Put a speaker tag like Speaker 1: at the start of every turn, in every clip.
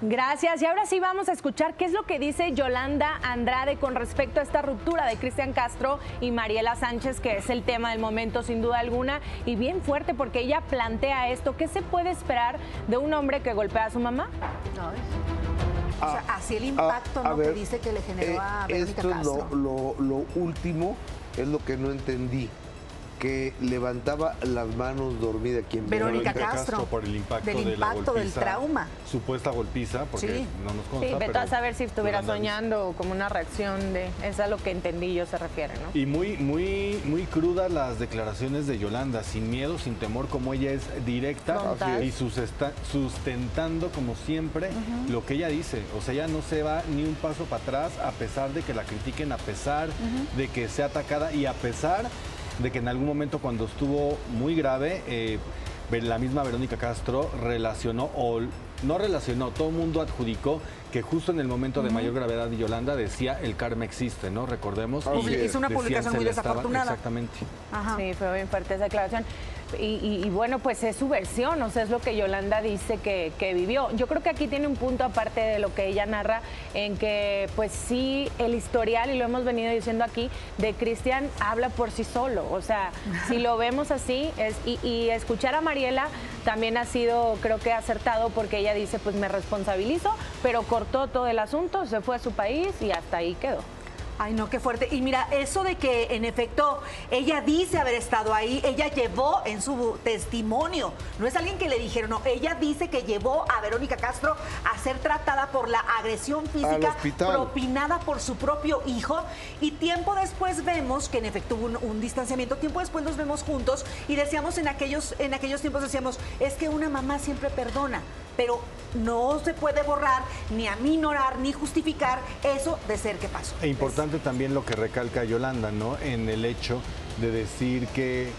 Speaker 1: Gracias. Y ahora sí vamos a escuchar qué es lo que dice Yolanda Andrade con respecto a esta ruptura de Cristian Castro y Mariela Sánchez, que es el tema del momento sin duda alguna, y bien fuerte porque ella plantea esto. ¿Qué se puede esperar de un hombre que golpea a su mamá?
Speaker 2: o sea, así el impacto ¿no? que dice que le generó
Speaker 3: eh,
Speaker 2: a Verónica
Speaker 3: Esto
Speaker 2: Castro.
Speaker 3: es lo, lo- lo último, es lo que no entendí. Que levantaba las manos dormida quien
Speaker 2: Verónica Castro,
Speaker 4: por el impacto,
Speaker 2: del
Speaker 4: de la
Speaker 2: impacto, del trauma.
Speaker 4: Supuesta golpiza, porque
Speaker 2: Sí.
Speaker 4: no nos consta.
Speaker 1: Sí, vete
Speaker 4: pero
Speaker 1: a saber si estuviera soñando o como una reacción de... Es a lo que entendí yo se refiere, ¿no?
Speaker 4: Y muy, muy, muy crudas las declaraciones de Yolanda, sin miedo, sin temor, como ella es directa y sustentando como siempre lo que ella dice. O sea, ella no se va ni un paso para atrás a pesar de que la critiquen, a pesar de que sea atacada y a pesar de que en algún momento cuando estuvo muy grave, eh, la misma Verónica Castro relacionó o no relacionó, todo el mundo adjudicó que justo en el momento de mayor gravedad de Yolanda decía el karma existe, ¿no? Recordemos.
Speaker 2: Hizo una publicación muy
Speaker 4: estaba-
Speaker 2: desafortunada.
Speaker 4: Exactamente.
Speaker 2: Ajá.
Speaker 1: Sí, fue bien fuerte esa declaración. Y, bueno, pues es su versión, o sea, es lo que Yolanda dice que, que vivió. Yo creo que aquí tiene un punto aparte de lo que ella narra, en que pues sí, el historial, y lo hemos venido diciendo aquí, de Cristian habla por sí solo. O sea, si lo vemos así, es, y, y escuchar a Mariela también ha sido, creo que acertado, porque ella dice, pues me responsabilizo, pero cortó todo el asunto, se fue a su país y hasta ahí quedó.
Speaker 2: Ay, no, qué fuerte. Y mira, eso de que en efecto ella dice haber estado ahí, ella llevó en su testimonio, no es alguien que le dijeron, no, ella dice que llevó a Verónica Castro a ser tratada por la agresión física propinada por su propio hijo. Y tiempo después vemos que en efecto hubo un, un distanciamiento, tiempo después nos vemos juntos y decíamos en aquellos, en aquellos tiempos decíamos, es que una mamá siempre perdona, pero no se puede borrar, ni aminorar, ni justificar eso de ser que pasó.
Speaker 4: E importante también lo que recalca Yolanda, ¿no? En el hecho de decir que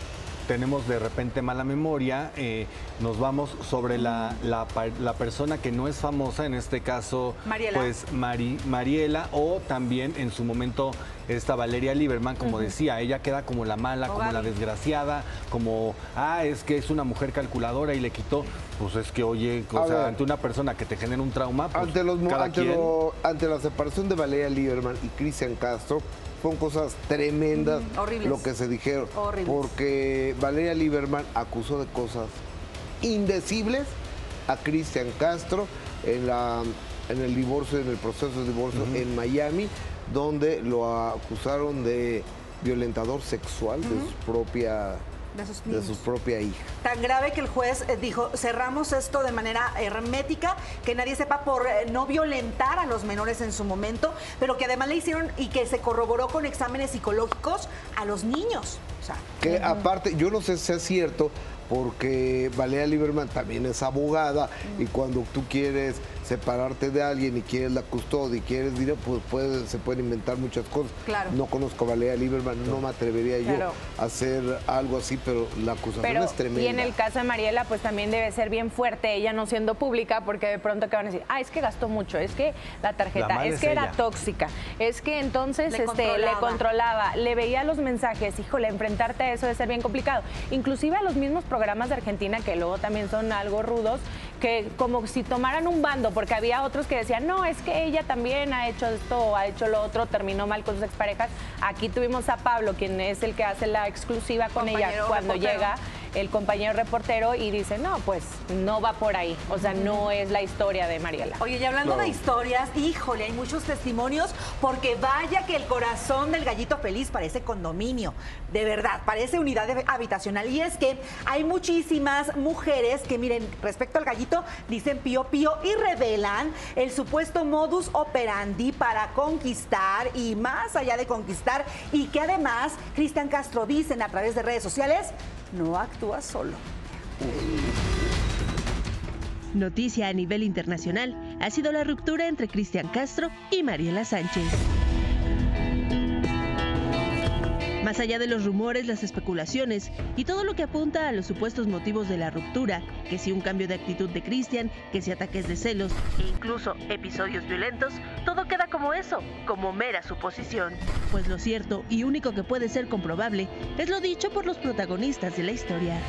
Speaker 4: tenemos de repente mala memoria, eh, nos vamos sobre la, la persona que no es famosa, en este caso,
Speaker 2: Mariela.
Speaker 4: pues Mari- Mariela, o también en su momento esta Valeria Lieberman, como decía, ella queda como la mala, como la desgraciada, como, ah, es que es una mujer calculadora y le quitó, pues es que, oye, o
Speaker 3: A
Speaker 4: sea,
Speaker 3: ver.
Speaker 4: ante una persona que te genera un trauma, pues
Speaker 3: ante, los,
Speaker 4: cada
Speaker 3: ante,
Speaker 4: quien...
Speaker 3: lo- ante la separación de Valeria Lieberman y Cristian Castro, fueron cosas tremendas
Speaker 2: Mm, horribles.
Speaker 3: lo que se dijeron.
Speaker 2: Horribles.
Speaker 3: Porque Valeria Lieberman acusó de cosas indecibles a Cristian Castro en, la, en el divorcio, en el proceso de divorcio en Miami, donde lo acusaron de violentador sexual de su propia
Speaker 2: De sus
Speaker 3: de
Speaker 2: niños.
Speaker 3: su propia hija.
Speaker 2: Tan grave que el juez eh, dijo, cerramos esto de manera hermética, que nadie sepa por eh, no violentar a los menores en su momento, pero que además le hicieron y que se corroboró con exámenes psicológicos a los niños. O sea,
Speaker 3: Que aparte, yo no sé si es cierto, porque Valeria Lieberman también es abogada y cuando tú quieres separarte de alguien y quieres la custodia y quieres dinero, pues puede- se pueden inventar muchas cosas.
Speaker 2: Claro.
Speaker 3: No conozco a Valeria Lieberman, no me atrevería
Speaker 1: Claro.
Speaker 3: yo a hacer algo así, pero la acusación
Speaker 1: Pero,
Speaker 3: es tremenda.
Speaker 1: y en el caso de Mariela, pues también debe ser bien fuerte, ella no siendo pública, porque de pronto que van a decir, ah, es que gastó mucho, es que la tarjeta, es
Speaker 4: es
Speaker 1: que era tóxica, es que entonces
Speaker 2: Le
Speaker 1: este, le
Speaker 2: controlaba.
Speaker 1: controlaba, le veía los mensajes, híjole, enfrentarte a eso debe ser bien complicado. Inclusive a los mismos programas de Argentina, que luego también son algo rudos, que como si tomaran un bando, porque había otros que decían, no, es que ella también ha hecho esto o ha hecho lo otro, terminó mal con sus exparejas. Aquí tuvimos a Pablo, quien es el que hace la exclusiva con ella cuando
Speaker 2: reportero.
Speaker 1: llega el compañero reportero y dice, no, pues no va por ahí. O sea, no es la historia de Mariela.
Speaker 2: Oye, y hablando de historias, híjole, hay muchos testimonios porque vaya que el corazón del gallito feliz parece condominio, de verdad, parece unidad de- habitacional. Y es que hay muchísimas mujeres que, miren, respecto al gallito, dicen pío pío y revelan el supuesto modus operandi para conquistar y más allá de conquistar y que además Cristian Castro dicen a través de redes sociales, no actúa solo.
Speaker 5: Noticia a nivel internacional ha sido la ruptura entre Cristian Castro y Mariela Sánchez. Más allá de los rumores, las especulaciones y todo lo que apunta a los supuestos motivos de la ruptura, que si un cambio de actitud de Cristian, que si ataques de celos e incluso episodios violentos, todo queda como eso, como mera suposición. Pues lo cierto y único que puede ser comprobable es lo dicho por los protagonistas de la historia.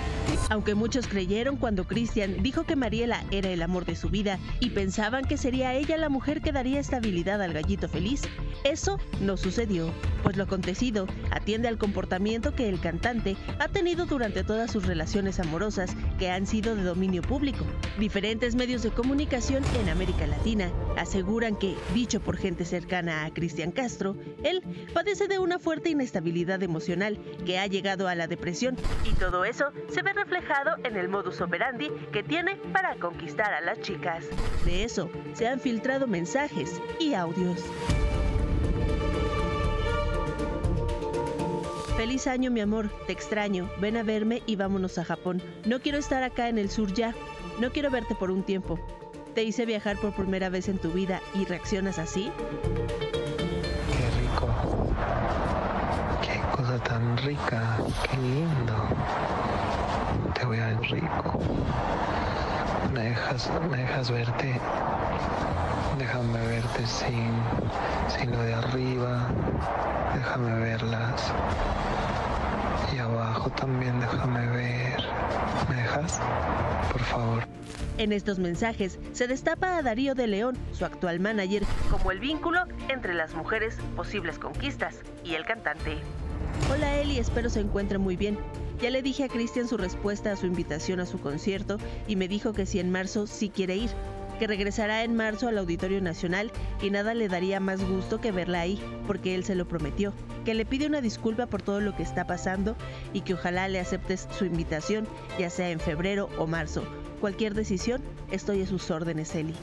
Speaker 5: Aunque muchos creyeron cuando Cristian dijo que Mariela era el amor de su vida y pensaban que sería ella la mujer que daría estabilidad al gallito feliz, eso no sucedió, pues lo acontecido atiende al comportamiento que el cantante ha tenido durante todas sus relaciones amorosas que han sido de dominio público. Diferentes medios de comunicación en América Latina aseguran que, dicho por gente cercana a Cristian Castro, él padece de una fuerte inestabilidad emocional que ha llegado a la depresión y todo eso se ve reflejado en el modus operandi que tiene para conquistar a las chicas. De eso se han filtrado mensajes y audios. Feliz año, mi amor. Te extraño. Ven a verme y vámonos a Japón. No quiero estar acá en el sur ya. No quiero verte por un tiempo. Te hice viajar por primera vez en tu vida y reaccionas así.
Speaker 6: Qué rico. Qué cosa tan rica. Qué lindo. Te voy a ver rico. Me dejas, me dejas verte. Déjame verte sin, sin lo de arriba. Déjame verlas. Abajo también déjame ver. ¿Me dejas? Por favor.
Speaker 5: En estos mensajes se destapa a Darío de León, su actual manager, como el vínculo entre las mujeres, posibles conquistas, y el cantante. Hola Eli, espero se encuentre muy bien. Ya le dije a Cristian su respuesta a su invitación a su concierto y me dijo que si en marzo sí quiere ir, que regresará en marzo al Auditorio Nacional y nada le daría más gusto que verla ahí, porque él se lo prometió, que le pide una disculpa por todo lo que está pasando y que ojalá le aceptes su invitación, ya sea en febrero o marzo. Cualquier decisión, estoy a sus órdenes, Eli.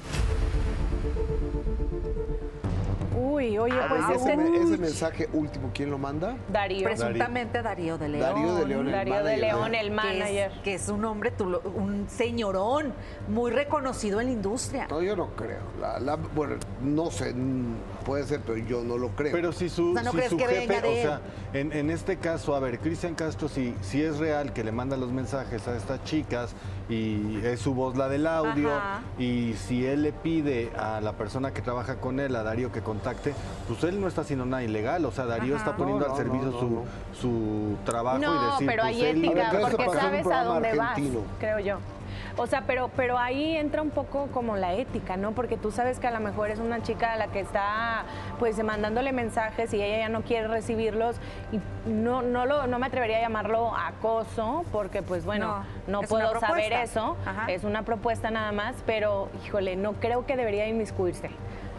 Speaker 1: Uy, oye, pues
Speaker 3: ¿Y
Speaker 1: es
Speaker 3: ese, ese mensaje último, ¿quién lo manda?
Speaker 1: Darío.
Speaker 2: Presuntamente Darío de León.
Speaker 3: Darío de León, el
Speaker 1: Darío de
Speaker 3: manager.
Speaker 1: León, el
Speaker 2: que
Speaker 1: manager.
Speaker 2: es, que es un hombre, tulo- un señorón, muy reconocido en la industria.
Speaker 3: No, yo no creo. La- la- bueno, no sé, mm, puede ser, pero yo no lo creo.
Speaker 4: Pero si su,
Speaker 2: O sea, ¿no
Speaker 4: si
Speaker 2: crees
Speaker 4: su
Speaker 2: que venga
Speaker 4: jefe,
Speaker 2: de
Speaker 4: o sea, en, en este caso, a ver, Cristian Castro, si, si es real que le manda los mensajes a estas chicas y es su voz la del audio,
Speaker 1: Ajá.
Speaker 4: y si él le pide a la persona que trabaja con él, a Darío, que contacte, pues él no está haciendo nada ilegal, o sea, Darío
Speaker 2: Ajá.
Speaker 4: está poniendo
Speaker 3: No,
Speaker 4: al
Speaker 3: no,
Speaker 4: servicio
Speaker 3: no,
Speaker 4: su,
Speaker 3: no.
Speaker 4: su trabajo y decir,
Speaker 1: pero
Speaker 4: pues
Speaker 1: hay
Speaker 4: él-
Speaker 1: ética, porque sabes a dónde
Speaker 3: argentino.
Speaker 1: vas, creo yo. O sea, pero, pero ahí entra un poco como la ética, ¿no? Porque tú sabes que a lo mejor es una chica a la que está pues mandándole mensajes y ella ya no quiere recibirlos y no, no, lo, no me atrevería a llamarlo acoso porque pues bueno,
Speaker 2: No,
Speaker 1: no,
Speaker 2: es una
Speaker 1: puedo saber eso,
Speaker 2: Ajá.
Speaker 1: es una propuesta nada más, pero híjole, no creo que debería inmiscuirse.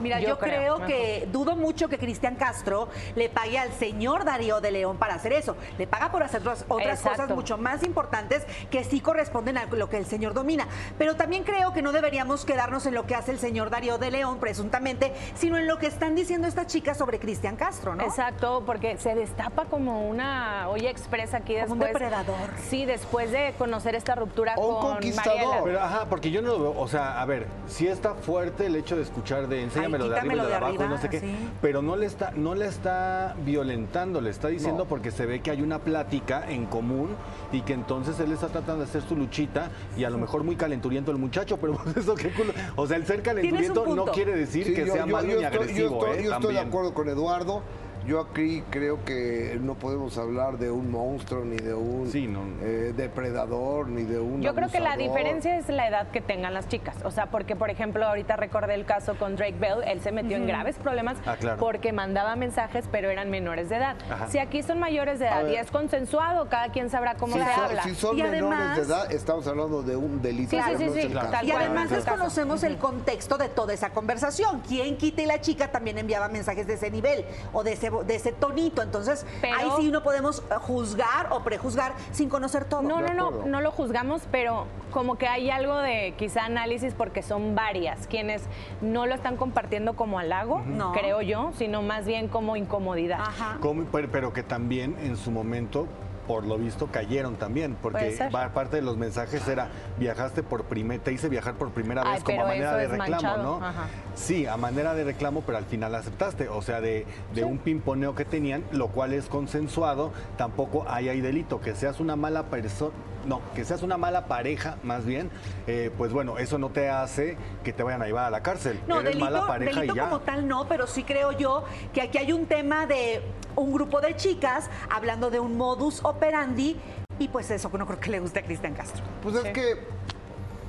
Speaker 2: Mira, yo, creo, que dudo mucho que Cristian Castro le pague al señor Darío de León para hacer eso. Le paga por hacer otras, otras cosas mucho más importantes que sí corresponden a lo que el señor domina. Pero también creo que no deberíamos quedarnos en lo que hace el señor Darío de León, presuntamente, sino en lo que están diciendo estas chicas sobre Cristian Castro, ¿no?
Speaker 1: Exacto, porque se destapa como una olla expresa aquí
Speaker 2: Como un
Speaker 1: después.
Speaker 2: depredador.
Speaker 1: Sí, después de conocer esta ruptura
Speaker 3: O un
Speaker 1: con
Speaker 3: conquistador.
Speaker 1: Mariela.
Speaker 4: Pero ajá, porque yo no lo veo, o sea, a ver, sí está fuerte el hecho de escuchar de enséñamelo
Speaker 2: Ay,
Speaker 4: de arriba y
Speaker 2: quítamelo
Speaker 4: lo de
Speaker 2: de
Speaker 4: abajo y no sé qué,
Speaker 2: sí.
Speaker 4: pero no le está no le está violentando, le está diciendo
Speaker 3: No.
Speaker 4: porque se ve que hay una plática en común y que entonces él está tratando de hacer su luchita y a lo mejor muy calenturiento el muchacho, pero pues eso qué culo. O sea, el ser calenturiento no quiere decir
Speaker 3: Sí,
Speaker 4: que
Speaker 3: yo-
Speaker 4: sea
Speaker 3: yo-
Speaker 4: malo
Speaker 3: yo
Speaker 4: ni
Speaker 3: estoy-
Speaker 4: agresivo,
Speaker 3: yo estoy,
Speaker 4: ¿eh?
Speaker 3: yo estoy de acuerdo con Eduardo. Yo aquí creo que no podemos hablar de un monstruo, ni de un
Speaker 4: Sí, no.
Speaker 3: eh, depredador, ni de un
Speaker 1: Yo creo que la diferencia es la edad que tengan las chicas. O sea, porque, por ejemplo, ahorita recordé el caso con Drake Bell. Él se metió en graves problemas
Speaker 4: Ah, claro.
Speaker 1: porque mandaba mensajes, pero eran menores de edad.
Speaker 4: Ajá.
Speaker 1: Si aquí son mayores de edad y es consensuado, cada quien sabrá cómo
Speaker 3: Si
Speaker 1: se
Speaker 3: son,
Speaker 1: habla.
Speaker 3: si son
Speaker 2: Y
Speaker 3: menores
Speaker 2: además-
Speaker 3: de edad, estamos hablando de un delito.
Speaker 1: Sí, sí,
Speaker 3: no
Speaker 2: Y además desconocemos el contexto de toda esa conversación. Quien quita y la chica también enviaba mensajes de ese nivel o de ese, de ese tonito. Entonces,
Speaker 1: Pero-
Speaker 2: ahí sí no podemos eh, juzgar o prejuzgar sin conocer todo.
Speaker 1: No, no, no, no lo juzgamos, pero como que hay algo de quizá análisis porque son varias quienes no lo están compartiendo como halago,
Speaker 2: No.
Speaker 1: creo yo, sino más bien como incomodidad.
Speaker 2: Ajá.
Speaker 4: Como- pero que también en su momento por lo visto cayeron también, porque parte de los mensajes era viajaste por primer, te hice viajar por primera
Speaker 1: Ay,
Speaker 4: vez como a manera de reclamo,
Speaker 1: manchado,
Speaker 4: ¿no?
Speaker 1: ajá.
Speaker 4: Sí, a manera de reclamo, pero al final aceptaste, o sea, de, de un pimponeo que tenían, lo cual es consensuado, tampoco hay ahí delito, que seas una mala persona, no, que seas una mala pareja, más bien, eh, pues bueno, eso no te hace que te vayan a llevar a la cárcel.
Speaker 2: No,
Speaker 4: Eres
Speaker 2: delito,
Speaker 4: mala pareja
Speaker 2: delito
Speaker 4: y ya.
Speaker 2: como tal no, pero sí creo yo que aquí hay un tema de un grupo de chicas hablando de un modus operandi y pues eso que no creo que le guste a Cristian Castro.
Speaker 3: Pues es que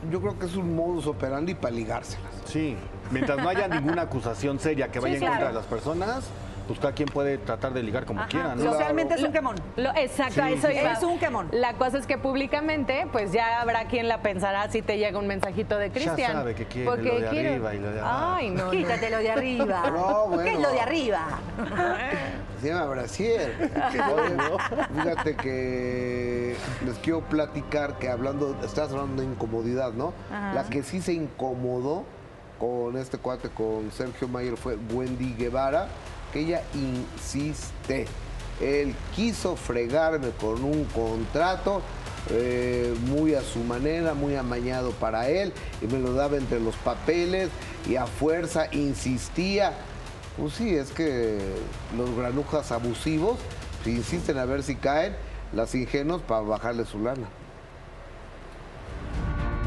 Speaker 3: yo creo que es un modus operandi para ligárselas.
Speaker 4: Sí, mientras no haya ninguna acusación seria que vaya en
Speaker 2: claro.
Speaker 4: contra de las personas, pues cada quien puede tratar de ligar como
Speaker 1: Ajá.
Speaker 4: quiera, ¿no?
Speaker 2: Socialmente es un quemón.
Speaker 1: Lo- exacto,
Speaker 4: Sí,
Speaker 1: eso iba.
Speaker 2: Es un quemón.
Speaker 1: La cosa es que públicamente, pues ya habrá quien la pensará si te llega un mensajito de Cristian.
Speaker 4: sabe que quiere
Speaker 1: Porque
Speaker 4: lo de
Speaker 1: quiere-
Speaker 4: arriba y lo de abajo.
Speaker 1: Ay, no. no.
Speaker 2: Quítate lo de arriba.
Speaker 3: No, bueno.
Speaker 2: ¿Qué es lo de arriba?
Speaker 3: Se llama Brasier. Oye, fíjate que les quiero platicar que hablando, estás hablando de incomodidad, ¿no? La que sí se incomodó con este cuate, con Sergio Mayer, fue Wendy Guevara, que ella insiste. Él quiso fregarme con un contrato eh, muy a su manera, muy amañado para él, y me lo daba entre los papeles y a fuerza insistía. Pues sí, es que los granujas abusivos si insisten a ver si caen, las ingenuos para bajarle su lana.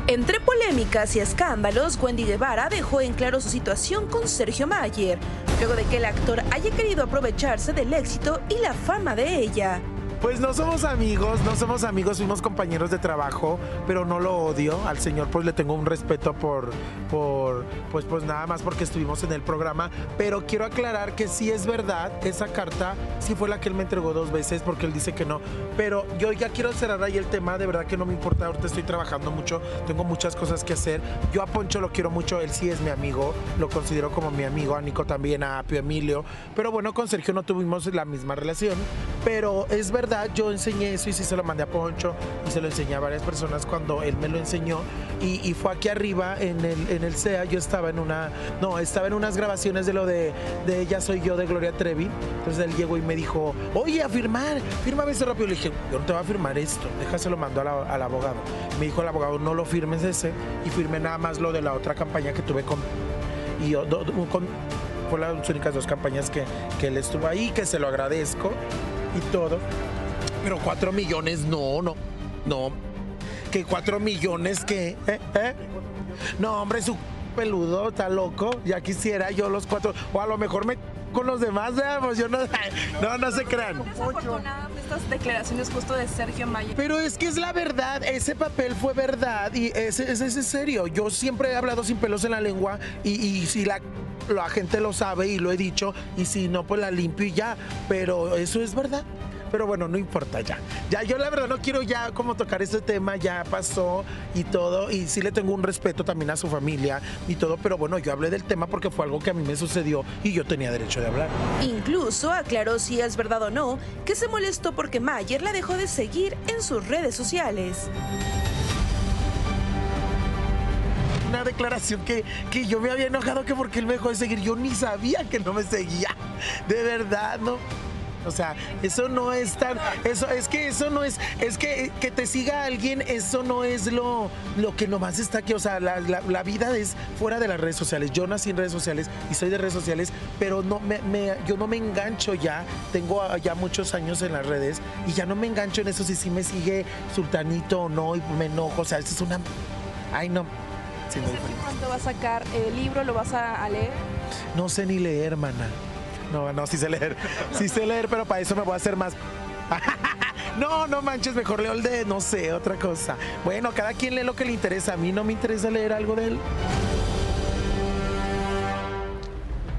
Speaker 7: Entre polémicas y escándalos, Wendy Guevara dejó en claro su situación con Sergio Mayer, luego de que el actor haya querido aprovecharse del éxito y la fama de ella.
Speaker 8: Pues no somos amigos, no somos amigos, fuimos compañeros de trabajo, pero no lo odio. Al señor pues le tengo un respeto por, por, pues pues nada más porque estuvimos en el programa. Pero quiero aclarar que sí es verdad, esa carta sí fue la que él me entregó dos veces porque él dice que no. Pero yo ya quiero cerrar ahí el tema, de verdad que no me importa, ahorita estoy trabajando mucho, tengo muchas cosas que hacer. Yo a Poncho lo quiero mucho, él sí es mi amigo, lo considero como mi amigo, a Nico también, a Apio Emilio. Pero bueno, con Sergio no tuvimos la misma relación. Pero es verdad, yo enseñé eso y sí se lo mandé a Poncho y se lo enseñé a varias personas cuando él me lo enseñó. Y, y fue aquí arriba en el, en el CEA, yo estaba en una, no, estaba en unas grabaciones de lo de, de Ella Soy Yo de Gloria Trevi. Entonces él llegó y me dijo, oye, a firmar, fírmame ese rápido. Le dije, yo no te voy a firmar esto, déjaselo mando a la- al abogado. Me dijo el abogado, no lo firmes ese y firmé nada más lo de la otra campaña que tuve con y yo, do- do- con, fue las únicas dos campañas que, que él estuvo ahí, que se lo agradezco y todo. Pero cuatro millones, no, no, no. Que cuatro millones que, ¿eh? ¿eh? No, hombre, su peludo está loco. Ya quisiera yo los cuatro, o a lo mejor me con los demás, veamos, yo no, no, no se crean.
Speaker 9: Estas declaraciones justo de Sergio Mayer.
Speaker 8: Pero es que es la verdad, ese papel fue verdad y ese, ese es serio. Yo siempre he hablado sin pelos en la lengua y, y si la, la gente lo sabe y lo he dicho y si no, pues la limpio y ya. Pero eso es verdad. Pero bueno, no importa ya. Ya yo la verdad no quiero ya como tocar ese tema, ya pasó y todo. Y sí le tengo un respeto también a su familia y todo. Pero bueno, yo hablé del tema porque fue algo que a mí me sucedió y yo tenía derecho de hablar.
Speaker 7: Incluso aclaró si es verdad o no que se molestó porque Mayer la dejó de seguir en sus redes sociales.
Speaker 8: una declaración que, que yo me había enojado que porque él me dejó de seguir. Yo ni sabía que no me seguía. De verdad, no. O sea, eso no es tan. Eso, es que eso no es. Es que que te siga alguien, eso no es lo, lo que nomás está aquí. O sea, la, la- la vida es fuera de las redes sociales. Yo nací en redes sociales y soy de redes sociales, pero no me, me- yo no me engancho ya. Tengo ya muchos años en las redes y ya no me engancho en eso si sí me sigue Sultanito o no, y me enojo. O sea, eso es una. Ay, no. Sí, muy
Speaker 9: Sergio pronto va a sacar el libro, lo vas a, leer.
Speaker 8: No sé ni leer, mana. No, no, sí sé leer. Sí sé leer, pero para eso me voy a hacer más. No, no manches, mejor leo el de, no sé, otra cosa. Bueno, cada quien lee lo que le interesa. A mí no me interesa leer algo de él.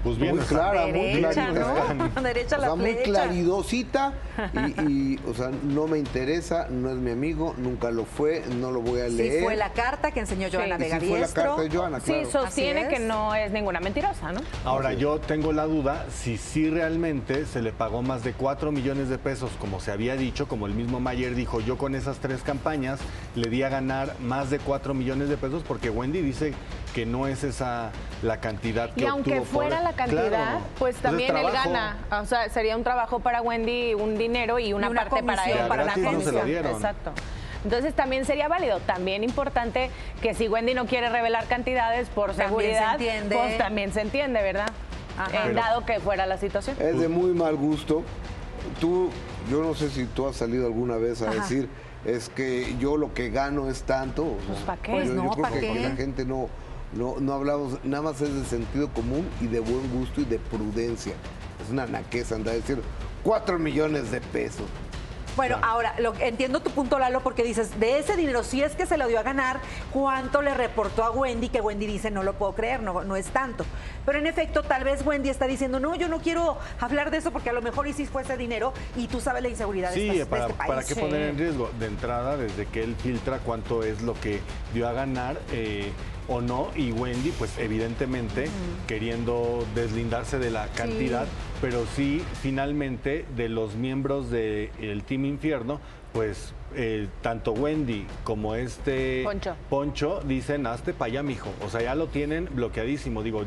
Speaker 4: Pues bien,
Speaker 3: muy clara, muy clarita.
Speaker 1: ¿no?
Speaker 2: Derecha
Speaker 3: O
Speaker 2: la
Speaker 3: sea, muy claridosita y, y, o sea, no me interesa, no es mi amigo, nunca lo fue, no lo voy a
Speaker 2: Sí
Speaker 3: leer.
Speaker 2: fue la carta que enseñó Joana
Speaker 3: sí
Speaker 2: Vega
Speaker 3: fue la carta de Joana,
Speaker 1: Sí,
Speaker 3: claro.
Speaker 1: sostiene
Speaker 2: Así
Speaker 1: que no es ninguna mentirosa, ¿no?
Speaker 4: Ahora, yo tengo la duda si sí realmente se le pagó más de 4 millones de pesos, como se había dicho, como el mismo Mayer dijo, yo con esas tres campañas le di a ganar más de 4 millones de pesos, porque Wendy dice que no es esa la cantidad que
Speaker 1: Y aunque
Speaker 4: obtuvo por-
Speaker 1: fuera la cantidad,
Speaker 4: Claro.
Speaker 1: pues
Speaker 4: Pues es
Speaker 1: también él gana. O sea, sería un trabajo para Wendy, un dinero y una,
Speaker 2: Y una
Speaker 1: parte para él.
Speaker 4: para la no se
Speaker 1: comisión.
Speaker 4: dieron.
Speaker 1: Exacto. Entonces también sería válido. También importante que si Wendy no quiere revelar cantidades por
Speaker 2: También
Speaker 1: seguridad,
Speaker 2: se
Speaker 1: pues también se entiende, ¿verdad?
Speaker 2: Ajá.
Speaker 4: Pero-
Speaker 1: dado que fuera la situación.
Speaker 3: Es de muy mal gusto. Tú, yo no sé si tú has salido alguna vez a
Speaker 2: Ajá.
Speaker 3: decir, es que yo lo que gano es tanto. o sea,
Speaker 1: Pues, ¿pa' qué?
Speaker 2: Pues
Speaker 3: yo,
Speaker 2: no,
Speaker 3: yo creo
Speaker 2: ¿pa'
Speaker 3: que
Speaker 2: qué?
Speaker 3: la gente no, no, no hablamos, nada más es de sentido común y de buen gusto y de prudencia. Es una naqueza andar a decir cuatro millones de pesos.
Speaker 2: Bueno, ahora, lo, entiendo tu punto, Lalo, porque dices, de ese dinero, si es que se lo dio a ganar, ¿cuánto le reportó a Wendy? Que Wendy dice, no lo puedo creer, no, no es tanto. Pero en efecto, tal vez Wendy está diciendo, no, yo no quiero hablar de eso porque a lo mejor y si fuese dinero y tú sabes la inseguridad de, estas- de
Speaker 4: para,
Speaker 2: este país.
Speaker 4: para qué
Speaker 1: Sí.
Speaker 4: poner en riesgo. De entrada, desde que él filtra cuánto es lo que dio a ganar eh, o no, y Wendy, pues evidentemente queriendo deslindarse de la cantidad, pero sí, finalmente, de los miembros del Team Infierno, pues eh, tanto Wendy como este
Speaker 1: Poncho.
Speaker 4: Poncho dicen, hazte para allá, mijo. O sea, ya lo tienen bloqueadísimo. Digo,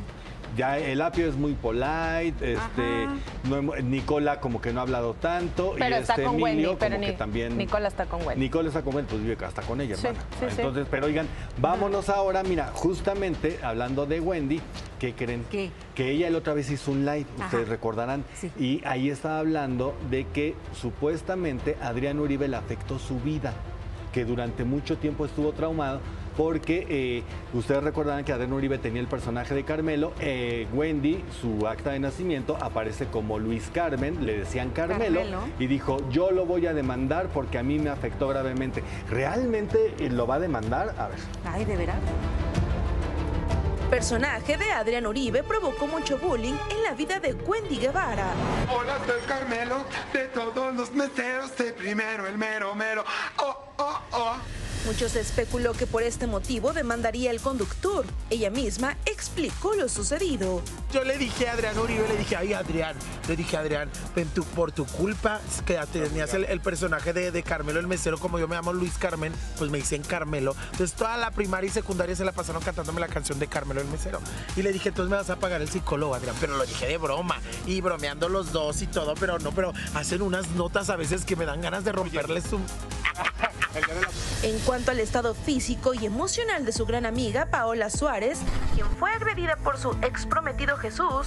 Speaker 4: ya el apio es muy polite, este, no Nicola como que no ha hablado tanto,
Speaker 1: Pero
Speaker 4: y
Speaker 1: está
Speaker 4: este
Speaker 1: con
Speaker 4: Emilio
Speaker 1: Wendy, pero
Speaker 4: como que también...
Speaker 1: Nicola está con Wendy.
Speaker 4: Nicola está con Wendy, pues vive hasta con ella,
Speaker 1: Sí,
Speaker 4: hermana.
Speaker 1: sí, sí.
Speaker 4: Entonces, pero oigan, vámonos ahora, mira, justamente hablando de Wendy, ¿qué creen?
Speaker 2: ¿Qué?
Speaker 4: Que ella la otra vez hizo un live,
Speaker 2: Ajá.
Speaker 4: ustedes recordarán, y ahí estaba hablando de que supuestamente Adrián Uribe le afectó su vida, que durante mucho tiempo estuvo traumado porque eh, ustedes recordarán que Adrián Uribe tenía el personaje de Carmelo, eh, Wendy, su acta de nacimiento, aparece como Luis Carmen, le decían Carmelo,
Speaker 2: Carmelo.
Speaker 4: y dijo, yo lo voy a demandar porque a mí me afectó gravemente. ¿Realmente eh, lo va a demandar? A ver.
Speaker 2: Ay, ¿de veras?
Speaker 7: Personaje de Adrián Uribe provocó mucho bullying en la vida de Wendy Guevara.
Speaker 10: Hola, soy Carmelo, de todos los meseros, de primero el mero mero. Oh, oh, oh.
Speaker 7: Mucho se especuló que por este motivo demandaría al conductor. Ella misma explicó lo sucedido.
Speaker 8: Yo le dije a Adrián Uribe, le dije, ay Adrián, le dije Adrián, ven tú, por tu culpa, que tenías el, el personaje de, de Carmelo el mesero, como yo me llamo Luis Carmen, pues me dicen Carmelo. Entonces toda la primaria y secundaria se la pasaron cantándome la canción de Carmelo el mesero. Y le dije, entonces me vas a pagar el psicólogo, Adrián, pero lo dije de broma y bromeando los dos y todo, pero no, pero hacen unas notas a veces que me dan ganas de romperles su...
Speaker 7: En cuanto al estado físico y emocional de su gran amiga Paola Suárez, quien fue agredida por su ex prometido Jesús,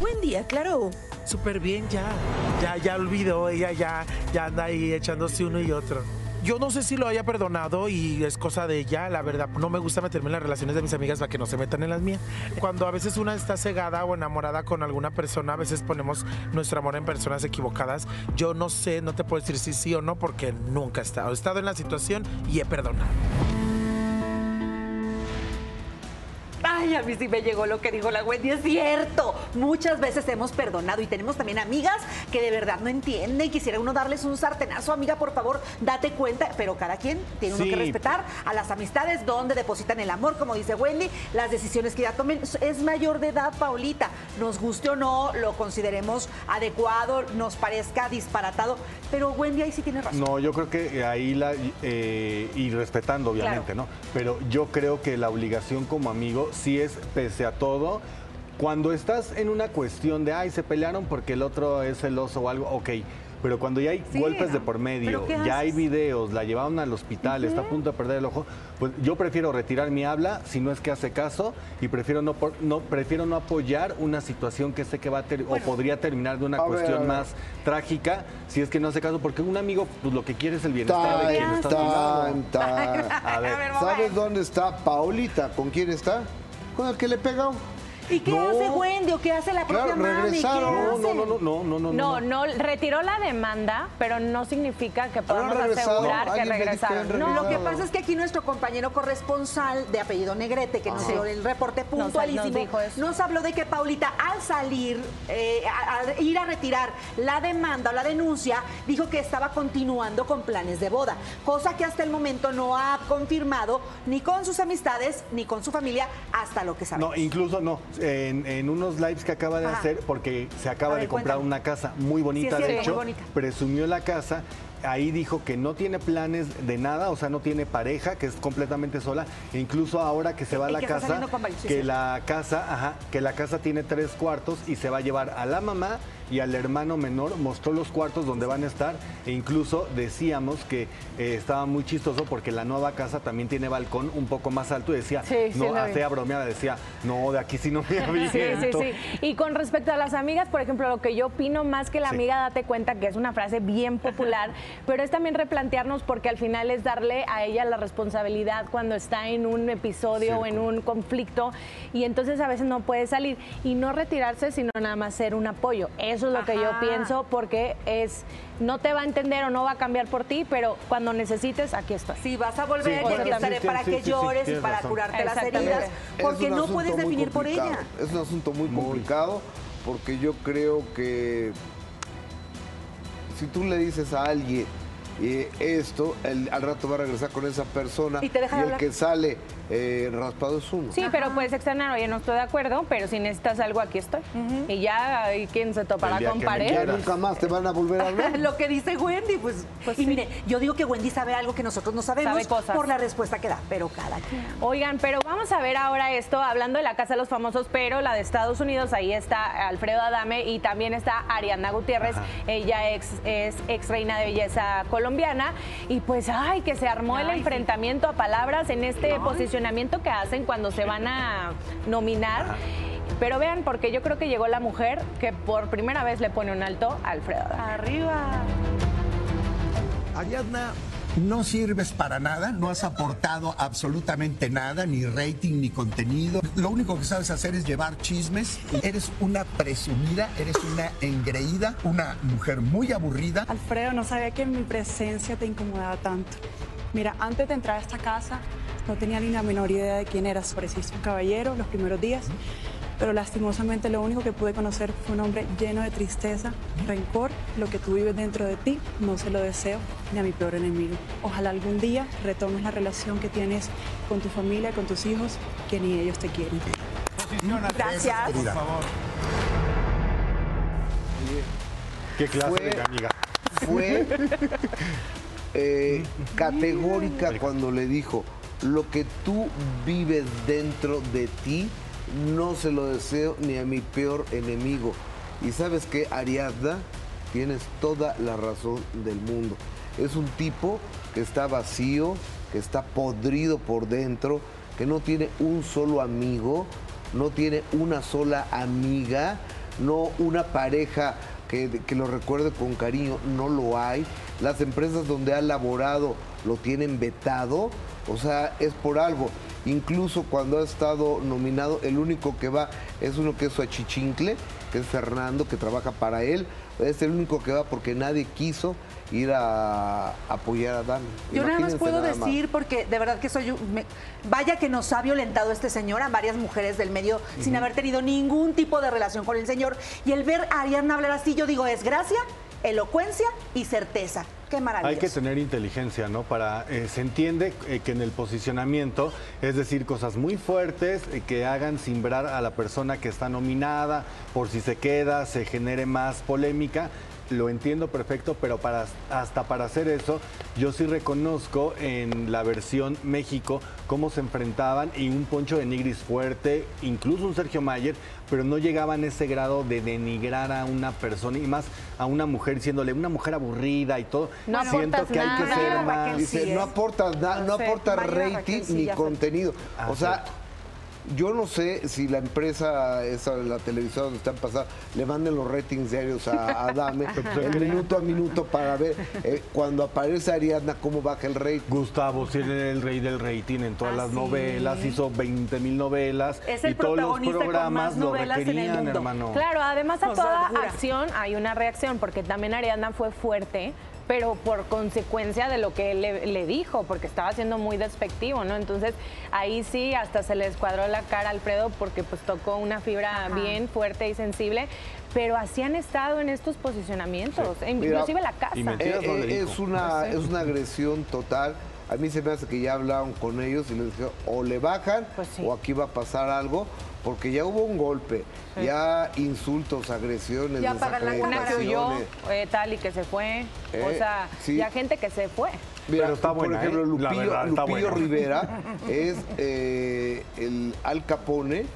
Speaker 7: Wendy aclaró.
Speaker 8: Súper bien ya, ya, ya olvidó, ella ya, ya anda ahí echándose uno y otro. Yo no sé si lo haya perdonado y es cosa de ella, la verdad. No me gusta meterme en las relaciones de mis amigas para que no se metan en las mías. Cuando a veces una está cegada o enamorada con alguna persona, a veces ponemos nuestro amor en personas equivocadas. Yo no sé, no te puedo decir si sí o no porque nunca he estado. He estado en la situación y he perdonado.
Speaker 2: Ay, a mí sí me llegó lo que dijo la Wendy, es cierto. Muchas veces hemos perdonado y tenemos también amigas que de verdad no entienden y quisiera uno darles un sartenazo, amiga, por favor, date cuenta, pero cada quien tiene uno
Speaker 4: Sí.
Speaker 2: que respetar a las amistades donde depositan el amor, como dice Wendy, las decisiones que ya tomen. Es mayor de edad, Paulita, nos guste o no, lo consideremos adecuado, nos parezca disparatado, pero Wendy ahí sí tiene razón.
Speaker 4: No, yo creo que ahí la eh, y respetando obviamente, ¿no? Pero yo creo que la obligación como amigo sí es pese a todo. Cuando estás en una cuestión de, ay, se pelearon porque el otro es celoso o algo, ok. Pero cuando ya hay
Speaker 2: Sí,
Speaker 4: golpes de
Speaker 2: ¿no?
Speaker 4: por medio,
Speaker 2: ¿Pero qué
Speaker 4: ya hay videos, la llevaron al hospital, está a punto de perder el ojo, pues yo prefiero retirar mi habla si no es que hace caso y prefiero no, por- no prefiero no apoyar una situación que sé que va a ter- o podría terminar de una
Speaker 3: A
Speaker 4: cuestión
Speaker 3: ver.
Speaker 4: más trágica si es que no hace caso, porque un amigo pues lo que quiere es el bienestar de quien está. A ver,
Speaker 3: ¿Sabes dónde está Paulita? ¿Con quién está? Con el que le pegó.
Speaker 2: ¿Y qué
Speaker 4: No.
Speaker 2: hace Wendy o qué hace la propia
Speaker 3: Claro,
Speaker 2: mami? ¿Qué
Speaker 3: regresaron.
Speaker 4: No, no, no, no, no, no, no.
Speaker 1: No, no, retiró la demanda, pero no significa que podamos asegurar que regresaron. No,
Speaker 2: Lo que pasa es que aquí nuestro compañero corresponsal de apellido Negrete, que nos dio el reporte puntualísimo,
Speaker 1: nos dijo eso.
Speaker 2: nos habló de que Paulita al salir, eh, a, a ir a retirar la demanda o la denuncia, dijo que estaba continuando con planes de boda, cosa que hasta el momento no ha confirmado ni con sus amistades ni con su familia hasta lo que sabemos.
Speaker 4: No, incluso no. En, en unos lives que acaba de
Speaker 2: Ajá.
Speaker 4: hacer, porque se acaba
Speaker 2: ver,
Speaker 4: de comprar
Speaker 2: cuéntame.
Speaker 4: una casa muy bonita,
Speaker 2: Sí,
Speaker 4: de hecho,
Speaker 2: bonita.
Speaker 4: presumió la casa ahí dijo que no tiene planes de nada, o sea, no tiene pareja, que es completamente sola, e incluso ahora que se va a la
Speaker 2: que
Speaker 4: casa, que la casa, ajá, que la casa tiene tres cuartos y se va a llevar a la mamá y al hermano menor, mostró los cuartos donde van a estar e incluso decíamos que eh, estaba muy chistoso porque la nueva casa también tiene balcón un poco más alto y decía,
Speaker 1: Sí, sí
Speaker 4: no,
Speaker 1: vi.
Speaker 4: hacía bromeada, decía, no, de aquí sí no me
Speaker 1: Sí, sí,
Speaker 4: aviento".
Speaker 1: sí. Y con respecto a las amigas, por ejemplo, lo que yo opino más que la
Speaker 4: Sí.
Speaker 1: amiga, date cuenta que es una frase bien popular, pero es también replantearnos porque al final es darle a ella la responsabilidad cuando está en un episodio o en un conflicto y entonces a veces no puede salir y no retirarse, sino nada más ser un apoyo. Eso es lo que yo pienso porque es no te va a entender o no va a cambiar por ti, pero cuando necesites, aquí estoy.
Speaker 2: Si vas a volver,
Speaker 4: Sí,
Speaker 2: aquí
Speaker 4: sí,
Speaker 2: estaré
Speaker 4: sí,
Speaker 2: para
Speaker 4: sí,
Speaker 2: que
Speaker 4: sí, sí,
Speaker 2: llores y para
Speaker 4: razón.
Speaker 2: curarte las heridas, porque no puedes definir por ella.
Speaker 3: Es un asunto muy complicado porque yo creo que si tú le dices a alguien eh, esto, el- al rato va a regresar con esa persona
Speaker 2: Y te deja de
Speaker 3: el
Speaker 2: hablar.
Speaker 3: que sale eh, raspado es uno.
Speaker 1: Sí, pero puedes externar, oye, no estoy de acuerdo, pero si necesitas algo, aquí estoy. Y ya, hay quien se topará con pared.
Speaker 3: Nunca más te van a volver a hablar.
Speaker 2: Lo que dice Wendy, pues,
Speaker 1: Pues
Speaker 2: y
Speaker 1: sí.
Speaker 2: mire, yo digo que Wendy sabe algo que nosotros no sabemos
Speaker 1: Sabe cosas.
Speaker 2: por la respuesta que da, pero cada quien.
Speaker 1: Oigan, pero vamos a ver ahora esto, hablando de la Casa de los Famosos, pero la de Estados Unidos, ahí está Alfredo Adame y también está Ariana Gutiérrez, ella ex, es ex reina de belleza colombiana, y pues, ay, que se armó el enfrentamiento a palabras en este posicionamiento que hacen cuando se van a nominar. Pero vean, porque yo creo que llegó la mujer que por primera vez le pone un alto a Alfredo.
Speaker 2: Arriba.
Speaker 11: Ariadna, no sirves para nada, no has aportado absolutamente nada, ni rating, ni contenido. Lo único que sabes hacer es llevar chismes. Eres una presumida, eres una engreída, una mujer muy aburrida.
Speaker 9: Alfredo, no sabía que mi presencia te incomodaba tanto. Mira, antes de entrar a esta casa, no tenía ni la menor idea de quién eras. Pareciste un caballero los primeros días, pero lastimosamente lo único que pude conocer fue un hombre lleno de tristeza, rencor. Lo que tú vives dentro de ti, no se lo deseo ni a mi peor enemigo. Ojalá algún día retomes la relación que tienes con tu familia, con tus hijos, que ni ellos te quieren.
Speaker 2: Gracias.
Speaker 11: Querida.
Speaker 4: ¿Qué clase
Speaker 3: Fue-
Speaker 4: de amiga?
Speaker 3: fue eh, categórica cuando le dijo, lo que tú vives dentro de ti, no se lo deseo ni a mi peor enemigo. Y sabes que Ariadna, tienes toda la razón del mundo. Es un tipo que está vacío, que está podrido por dentro, que no tiene un solo amigo, no tiene una sola amiga, no una pareja que, que lo recuerde con cariño, no lo hay. Las empresas donde ha laborado lo tienen vetado, o sea, es por algo. Incluso cuando ha estado nominado, el único que va es uno que es su achichincle, que es Fernando, que trabaja para él. Es el único que va porque nadie quiso ir a apoyar a Dan.
Speaker 2: Yo nada más puedo
Speaker 3: nada más.
Speaker 2: decir, porque de verdad que soy un- me- vaya que nos ha violentado este señor a varias mujeres del medio sin haber tenido ningún tipo de relación con el señor. Y el ver a Ariadna hablar así, yo digo, es gracia, elocuencia y certeza. Qué.
Speaker 4: Hay que tener inteligencia, ¿no? Para eh, se entiende eh, que en el posicionamiento es decir cosas muy fuertes eh, que hagan simbrar a la persona que está nominada, por si se queda, se genere más polémica. Lo entiendo perfecto, pero para, hasta para hacer eso, yo sí reconozco en la versión México cómo se enfrentaban y un Poncho de Nigris fuerte, incluso un Sergio Mayer, pero no llegaban a ese grado de denigrar a una persona y más a una mujer diciéndole una mujer aburrida y todo.
Speaker 1: No
Speaker 4: Siento
Speaker 1: aportas
Speaker 4: que hay que
Speaker 1: nada.
Speaker 4: ser más.
Speaker 3: Dice,
Speaker 2: sí,
Speaker 3: no aporta, na- no
Speaker 2: sé.
Speaker 3: aporta
Speaker 2: Vaya,
Speaker 3: rating
Speaker 2: Raquel, sí,
Speaker 3: ni contenido.
Speaker 4: Ah,
Speaker 3: o sea. Yo no sé si la empresa, esa, la televisión donde están pasando, le manden los ratings diarios a, a Dame, el minuto a minuto para ver eh, cuando aparece Ariadna cómo baja el rating.
Speaker 4: Gustavo, si era el rey del rating en todas las
Speaker 2: Así
Speaker 4: novelas, hizo 20 mil novelas
Speaker 2: Es el
Speaker 4: y todos los programas
Speaker 2: más
Speaker 4: lo
Speaker 2: novelas en el
Speaker 4: requerían,
Speaker 2: mundo.
Speaker 4: hermano.
Speaker 1: Claro, además a
Speaker 2: O sea,
Speaker 1: toda
Speaker 2: locura.
Speaker 1: acción hay una reacción, porque también Ariadna fue fuerte, pero por consecuencia de lo que él le, le dijo, porque estaba siendo muy despectivo, ¿no? Entonces ahí sí hasta se le escuadró la cara a Alfredo porque pues tocó una fibra bien fuerte y sensible, pero así han estado en estos posicionamientos, inclusive la casa.
Speaker 4: Y mentiras
Speaker 3: Eh, eh, es, una, es una agresión total. A mí se me hace que ya hablaron con ellos y les dijeron o le bajan
Speaker 1: Pues sí.
Speaker 3: o aquí va a pasar algo porque ya hubo un golpe, ya insultos, agresiones,
Speaker 2: Ya apagan la
Speaker 1: Una que huyó, eh, tal y que se fue. o
Speaker 3: Eh,
Speaker 1: sea,
Speaker 3: sí.
Speaker 1: ya gente que se fue.
Speaker 3: Mira,
Speaker 4: Pero está
Speaker 3: por
Speaker 4: buena,
Speaker 3: ejemplo,
Speaker 4: ¿eh? La
Speaker 3: Lupillo,
Speaker 4: verdad, está
Speaker 3: Lupillo. Rivera es eh, el Al Capone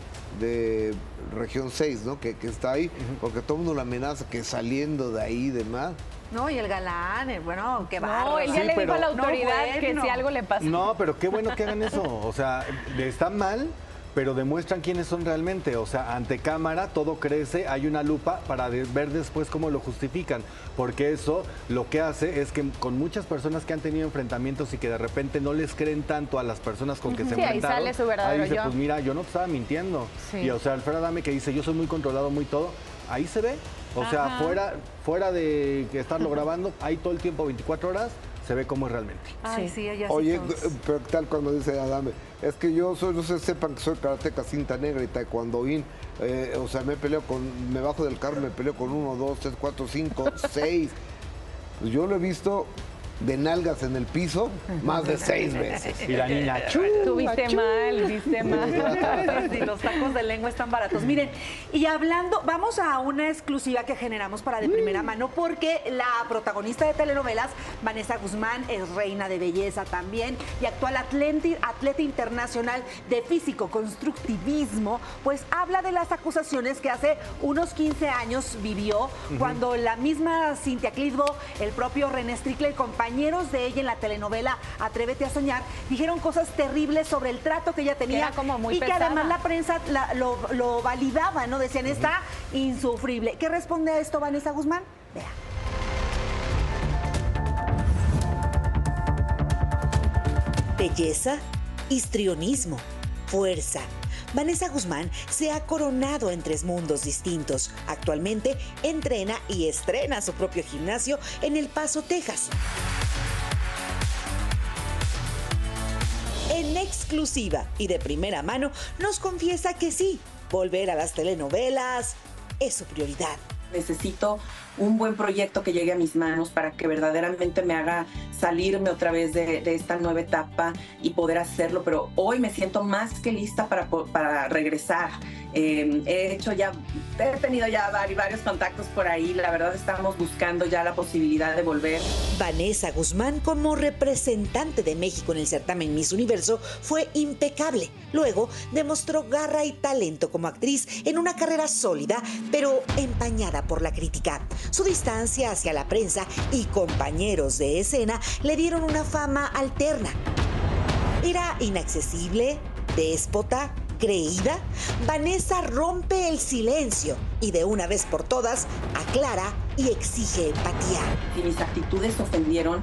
Speaker 3: de región 6, ¿no? Que, que está ahí, porque todo el mundo lo amenaza que saliendo de ahí y demás.
Speaker 2: No, y el galán, bueno, qué
Speaker 1: No,
Speaker 2: bárbaro.
Speaker 1: él ya
Speaker 4: Sí,
Speaker 1: le dijo a la
Speaker 2: No,
Speaker 1: autoridad que si algo le pasa.
Speaker 4: No, pero qué bueno que hagan eso. O sea, está mal, pero demuestran quiénes son realmente. O sea, ante cámara todo crece, hay una lupa para ver después cómo lo justifican. Porque eso lo que hace es que con muchas personas que han tenido enfrentamientos y que de repente no les creen tanto a las personas con que se
Speaker 1: Sí, ahí
Speaker 4: enfrentaron.
Speaker 1: sale su verdadero
Speaker 4: ahí dice,
Speaker 1: yo.
Speaker 4: pues mira, yo no estaba mintiendo.
Speaker 1: Sí.
Speaker 4: Y o sea, Alfredo Adame que dice, yo soy muy controlado, muy todo. Ahí se ve. O sea, fuera, fuera de estarlo grabando, ahí todo el tiempo, 24 horas, se ve cómo es realmente.
Speaker 2: Ay, sí, ella sí
Speaker 3: Oye,
Speaker 2: son-
Speaker 3: pero ¿qué tal cuando dice Adame, es que yo soy, no sé, sepan que soy karateca cinta negra y taekwondoín, eh, o sea, me peleo con, me bajo del carro, me peleo con uno, dos, tres, cuatro, cinco, seis. Pues yo lo he visto de nalgas en el piso más de seis veces.
Speaker 4: Y la niña, chu.
Speaker 1: Tú viste mal, viste mal.
Speaker 2: Sí, los tacos de lengua están baratos. Miren, y hablando, vamos a una exclusiva que generamos para de primera mano, porque la protagonista de telenovelas, Vanessa Guzmán, es reina de belleza también y actual atleti- atleta internacional de físico-constructivismo, pues habla de las acusaciones que hace unos 15 años vivió cuando la misma Cintia Clitbo, el propio René Strickler, compañeros de ella en la telenovela Atrévete a soñar, dijeron cosas terribles sobre el trato que ella tenía
Speaker 1: era como muy
Speaker 2: y que además la prensa la- lo, lo validaba, ¿no? Decían, está insufrible. ¿Qué responde a esto Vanessa Guzmán? Vea.
Speaker 12: Belleza, histrionismo, fuerza. Vanessa Guzmán se ha coronado en tres mundos distintos. Actualmente entrena y estrena su propio gimnasio en El Paso, Texas. En exclusiva y de primera mano nos confiesa que sí, volver a las telenovelas es su prioridad.
Speaker 13: Necesito un buen proyecto que llegue a mis manos para que verdaderamente me haga salirme otra vez de, esta nueva etapa y poder hacerlo, pero hoy me siento más que lista para, para regresar. Eh, he hecho ya, he tenido ya vari- varios contactos por ahí, la verdad estamos buscando ya la posibilidad de volver.
Speaker 12: Vanessa Guzmán como representante de México en el certamen Miss Universo fue impecable. Luego demostró garra y talento como actriz en una carrera sólida, pero empañada por la crítica. Su distancia hacia la prensa y compañeros de escena le dieron una fama alterna. ¿Era inaccesible? ¿Déspota? ¿Creída? Vanessa rompe el silencio y de una vez por todas aclara y exige empatía.
Speaker 13: Si mis actitudes ofendieron,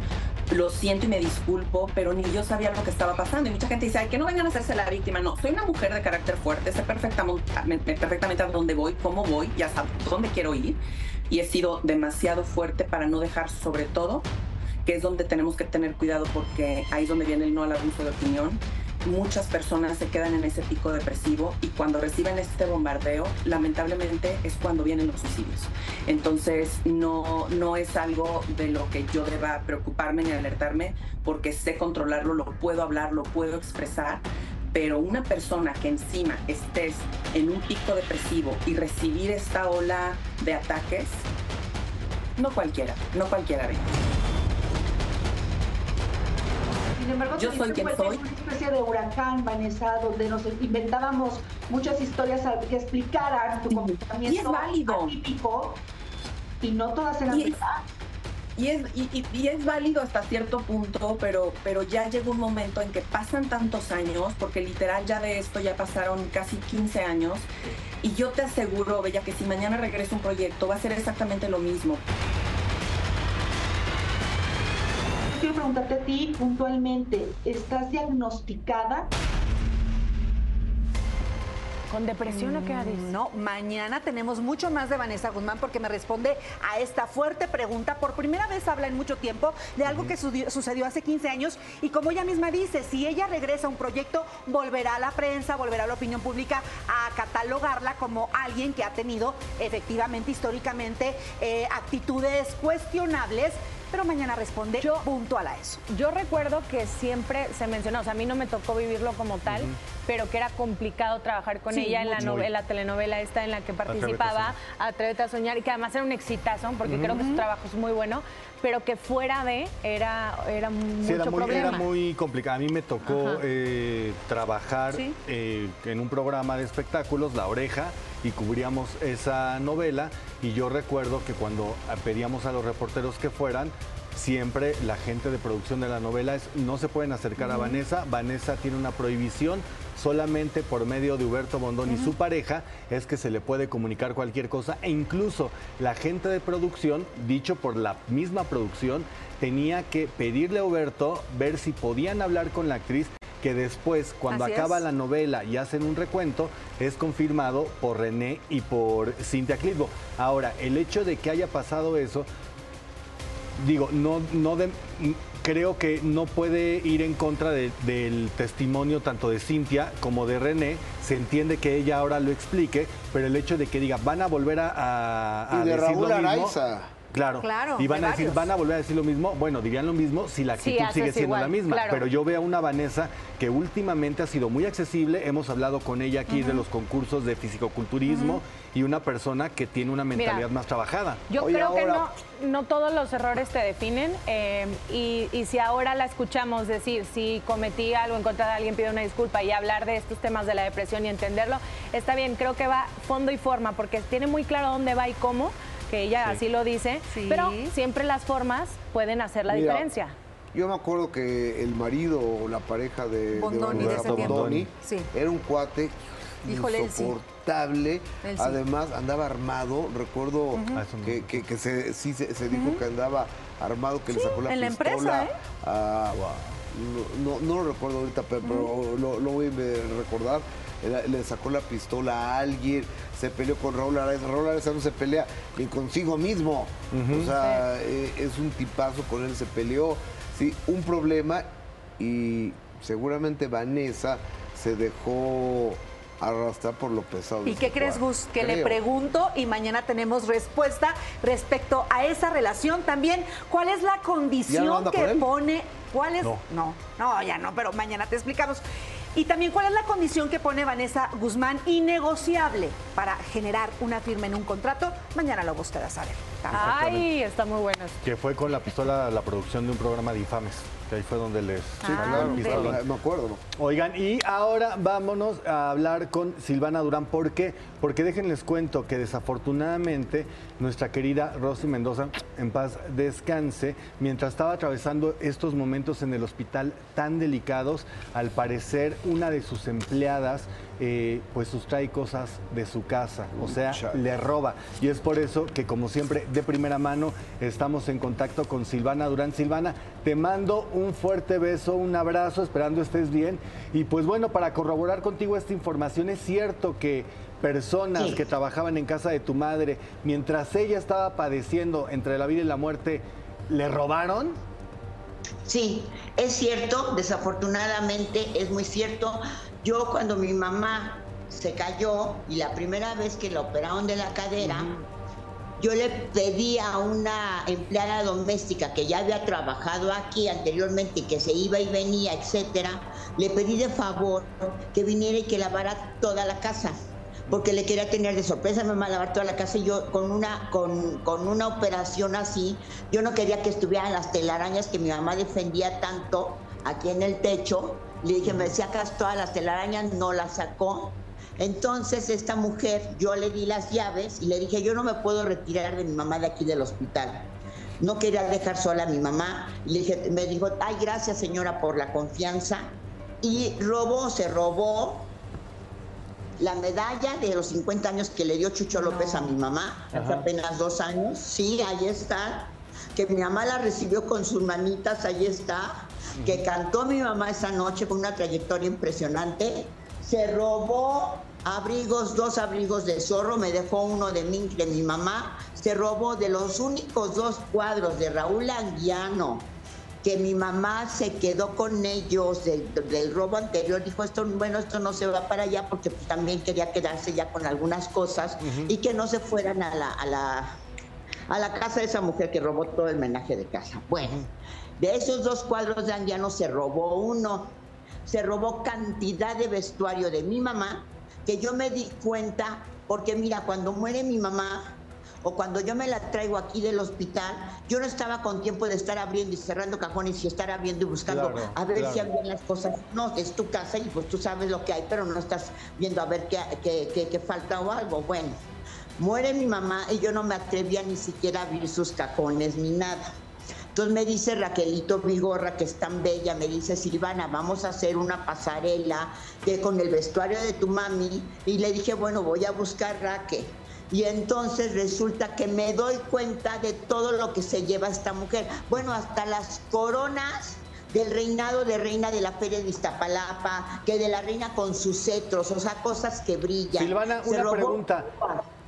Speaker 13: lo siento y me disculpo, pero ni yo sabía lo que estaba pasando. Y mucha gente dice, Ay, que no vengan a hacerse la víctima. No, soy una mujer de carácter fuerte, sé perfectamente, perfectamente a dónde voy, cómo voy, ya sabes dónde quiero ir. Y he sido demasiado fuerte para no dejar sobre todo, que es donde tenemos que tener cuidado porque ahí es donde viene el no al abuso de opinión. Muchas personas se quedan en ese pico depresivo y cuando reciben este bombardeo, lamentablemente es cuando vienen los suicidios. Entonces no, no es algo de lo que yo deba preocuparme ni alertarme porque sé controlarlo, lo puedo hablar, lo puedo expresar, pero una persona que encima estés en un pico depresivo y recibir esta ola de ataques, no cualquiera, no cualquiera ve.
Speaker 14: Sin embargo,
Speaker 13: Yo soy quien soy.
Speaker 14: Es una especie de huracán, Vanessa, donde nos inventábamos muchas historias que explicaran tu comportamiento
Speaker 13: Y es válido.
Speaker 14: atípico y no todas eran verdad.
Speaker 13: Y es, y, es válido hasta cierto punto, pero, pero ya llega un momento en que pasan tantos años, porque literal ya de esto ya pasaron casi 15 años, y yo te aseguro, Bella, que si mañana regresa un proyecto va a ser exactamente lo mismo.
Speaker 14: Quiero preguntarte a ti puntualmente, ¿estás diagnosticada?
Speaker 1: ¿Con depresión o qué, Adis?
Speaker 2: Mm, No, mañana tenemos mucho más de Vanessa Guzmán porque me responde a esta fuerte pregunta. Por primera vez habla en mucho tiempo de algo que sucedió- sucedió hace 15 años y como ella misma dice, si ella regresa a un proyecto, volverá a la prensa, volverá a la opinión pública a catalogarla como alguien que ha tenido efectivamente, históricamente, eh, actitudes cuestionables pero mañana responde puntual a eso.
Speaker 1: Yo recuerdo que siempre se mencionó, o sea, a mí no me tocó vivirlo como tal, pero que era complicado trabajar con
Speaker 2: Sí,
Speaker 1: ella en la, la telenovela esta en la que participaba, Atrévete a soñar, y que además era un exitazo, porque creo que su trabajo es muy bueno, pero que fuera de era, era mucho
Speaker 4: Sí, era muy,
Speaker 1: problema.
Speaker 4: era muy complicado. A mí me tocó eh, trabajar
Speaker 1: Sí.
Speaker 4: eh, en un programa de espectáculos, La Oreja, y cubríamos esa novela. Y yo recuerdo que cuando pedíamos a los reporteros que fueran, siempre la gente de producción de la novela es no se pueden acercar a. Vanessa. Vanessa tiene una prohibición. Solamente por medio de Huberto Bondón y su pareja es que se le puede comunicar cualquier cosa e incluso la gente de producción, dicho por la misma producción, tenía que pedirle a Huberto ver si podían hablar con la actriz que después, cuando
Speaker 15: Así
Speaker 4: acaba
Speaker 15: es.
Speaker 4: la novela y hacen un recuento, es confirmado por René y por Cintia Clitbo. Ahora, el hecho de que haya pasado eso, digo, no, no de- creo que no puede ir en contra de- del testimonio tanto de Cintia como de René. Se entiende que ella ahora lo explique, pero el hecho de que diga, van a volver a, a- a
Speaker 3: Y de
Speaker 4: decir
Speaker 3: Raúl
Speaker 4: lo mismo.
Speaker 3: Araiza.
Speaker 4: Claro.
Speaker 2: Claro,
Speaker 4: y van a decir,
Speaker 2: varios.
Speaker 4: van a volver a decir lo mismo. Bueno, dirían lo mismo si la actitud sigue siendo
Speaker 1: igual,
Speaker 4: la misma.
Speaker 1: claro.
Speaker 4: Pero yo veo a una Vanessa que últimamente ha sido muy accesible. Hemos hablado con ella aquí de los concursos de fisicoculturismo y una persona que tiene una mentalidad
Speaker 1: Mira,
Speaker 4: más trabajada.
Speaker 1: Yo creo que no, no todos los errores te definen eh, y, y si ahora la escuchamos decir, si cometí algo en contra de alguien, pido una disculpa y hablar de estos temas de la depresión y entenderlo, está bien, creo que va fondo y forma porque tiene muy claro dónde va y cómo, que ella
Speaker 3: Sí.
Speaker 1: así lo dice,
Speaker 2: Sí.
Speaker 1: pero siempre las formas pueden hacer la
Speaker 3: Mira,
Speaker 1: diferencia.
Speaker 3: Yo me acuerdo que el marido o la pareja de, de
Speaker 2: Bondoni de tiempo.
Speaker 3: Bondoni
Speaker 2: Sí.
Speaker 3: era un cuate
Speaker 2: Híjole, sí.
Speaker 3: insoportable.
Speaker 2: Él sí.
Speaker 3: Además, andaba armado. Recuerdo
Speaker 4: Ah, eso no.
Speaker 3: que, que- que se, sí se, se dijo que andaba armado, que le sacó la
Speaker 2: en la
Speaker 3: pistola.
Speaker 2: empresa, ¿eh?
Speaker 3: a- no, no, no lo recuerdo ahorita, pero, pero lo, lo voy a recordar. Le, sacó la pistola a alguien, se peleó con Raúl Araiza. Raúl Araiza no se pelea ni consigo mismo. O sea, eh, es un tipazo, con él se peleó. Sí, un problema y seguramente Vanessa se dejó arrastrar por lo pesado.
Speaker 2: ¿Y qué crees. Gus? Que le pregunto y mañana tenemos respuesta respecto a esa relación también. ¿Cuál es la
Speaker 3: ¿Ya no
Speaker 2: condición que pone? ¿Cuál es?
Speaker 4: No.
Speaker 2: no, no, ya no, pero mañana te explicamos. Y también, ¿cuál es la condición que pone Vanessa Guzmán innegociable para generar una firma en un contrato? Mañana lo buscará saber.
Speaker 1: Ay, está muy bueno.
Speaker 4: Que fue con la pistola la producción de un programa de infames. Que ahí fue donde les
Speaker 3: Sí, claro,
Speaker 4: el pistolón.
Speaker 3: me acuerdo. ¿no?
Speaker 4: Oigan, y ahora vámonos a hablar con Silvana Durán. ¿Por qué? Porque déjenles cuento que desafortunadamente nuestra querida Rosy Mendoza, en paz descanse, mientras estaba atravesando estos momentos en el hospital tan delicados, al parecer una de sus empleadas eh, pues sustrae cosas de su casa, o sea, le roba. Y es por eso que como siempre, de primera mano, estamos en contacto con Silvana Durán. Silvana, te mando un fuerte beso, un abrazo, esperando estés bien. Y pues bueno, para corroborar contigo esta información, es cierto que personas
Speaker 15: Sí.
Speaker 4: que trabajaban en casa de tu madre, mientras ella estaba padeciendo entre la vida y la muerte, ¿le robaron?
Speaker 15: Sí, es cierto, desafortunadamente es muy cierto. Yo cuando mi mamá se cayó y la primera vez que la operaron de la cadera, yo le pedí a una empleada doméstica que ya había trabajado aquí anteriormente, que se iba y venía, etcétera, le pedí de favor que viniera y que lavara toda la casa. Porque le quería tener de sorpresa a mi mamá lavar toda la casa y yo con una, con, con una operación así, yo no quería que estuvieran las telarañas que mi mamá defendía tanto aquí en el techo. Le dije, me sacas todas las telarañas, no las sacó. Entonces esta mujer, yo le di las llaves y le dije, yo no me puedo retirar de mi mamá de aquí del hospital. No quería dejar sola a mi mamá. Le dije, me dijo, ay, gracias señora por la confianza. Y robó, se robó la medalla de los 50 años que le dio Chucho López a mi mamá, hace apenas dos años. Sí, ahí está. Que mi mamá la recibió con sus manitas, ahí está. Que cantó mi mamá esa noche con una trayectoria impresionante. Se robó abrigos, dos abrigos de zorro, me dejó uno de mí, de mi mamá. Se robó de los únicos dos cuadros de Raúl Anguiano que mi mamá se quedó con ellos del, del robo anterior, dijo esto, bueno, esto no se va para allá porque pues, también quería quedarse ya con algunas cosas y que no se fueran a la, a la a la casa de esa mujer que robó todo el menaje de casa. Bueno, de esos dos cuadros de Anguiano se robó uno. Se robó cantidad de vestuario de mi mamá, que yo me di cuenta, porque mira, cuando muere mi mamá, o cuando yo me la traigo aquí del hospital, yo no estaba con tiempo de estar abriendo y cerrando cajones y estar abriendo y buscando
Speaker 16: Claro,
Speaker 15: a ver
Speaker 16: claro.
Speaker 15: si había las cosas. No, es tu casa y pues tú sabes lo que hay, pero no estás viendo a ver qué, qué- qué- qué falta o algo. Bueno, muere mi mamá y yo no me atrevía ni siquiera a abrir sus cajones ni nada. Entonces me dice Raquelito Vigorra, que es tan bella, me dice, Silvana, vamos a hacer una pasarela que con el vestuario de tu mami. Y le dije, bueno, voy a buscar Raquel. Y entonces resulta que me doy cuenta de todo lo que se lleva esta mujer. Bueno, hasta las coronas del reinado de reina de la feria de Iztapalapa, que de la reina con sus cetros, o sea, cosas que brillan.
Speaker 4: Silvana,
Speaker 15: Se
Speaker 4: una
Speaker 15: robó-
Speaker 4: pregunta.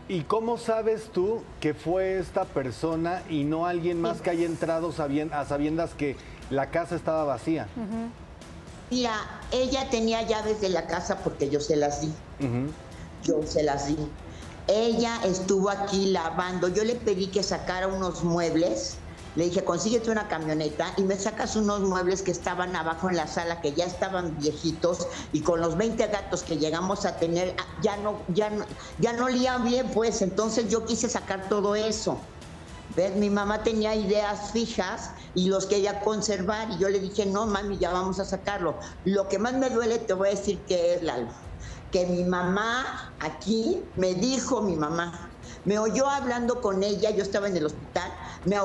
Speaker 4: ¿Y cómo sabes tú que fue esta persona y no alguien más que haya entrado sabien- a sabiendas que la casa estaba vacía?
Speaker 15: Mira, ella tenía llaves de la casa porque yo se las di. Yo se las di. Ella estuvo aquí lavando. Yo le pedí que sacara unos muebles. Le dije, consíguete una camioneta y me sacas unos muebles que estaban abajo en la sala, que ya estaban viejitos y con los 20 gatos que llegamos a tener, ah, ya no, ya no, ya no bien, pues. Entonces yo quise sacar todo eso. ¿Ves? Mi mamá tenía ideas fijas y los quería conservar y yo le dije, no, mami, ya vamos a sacarlo. Lo que más me duele, te voy a decir que es, Lalo, que mi mamá aquí me dijo, mi mamá, me oyó hablando con ella, yo estaba en el hospital, me,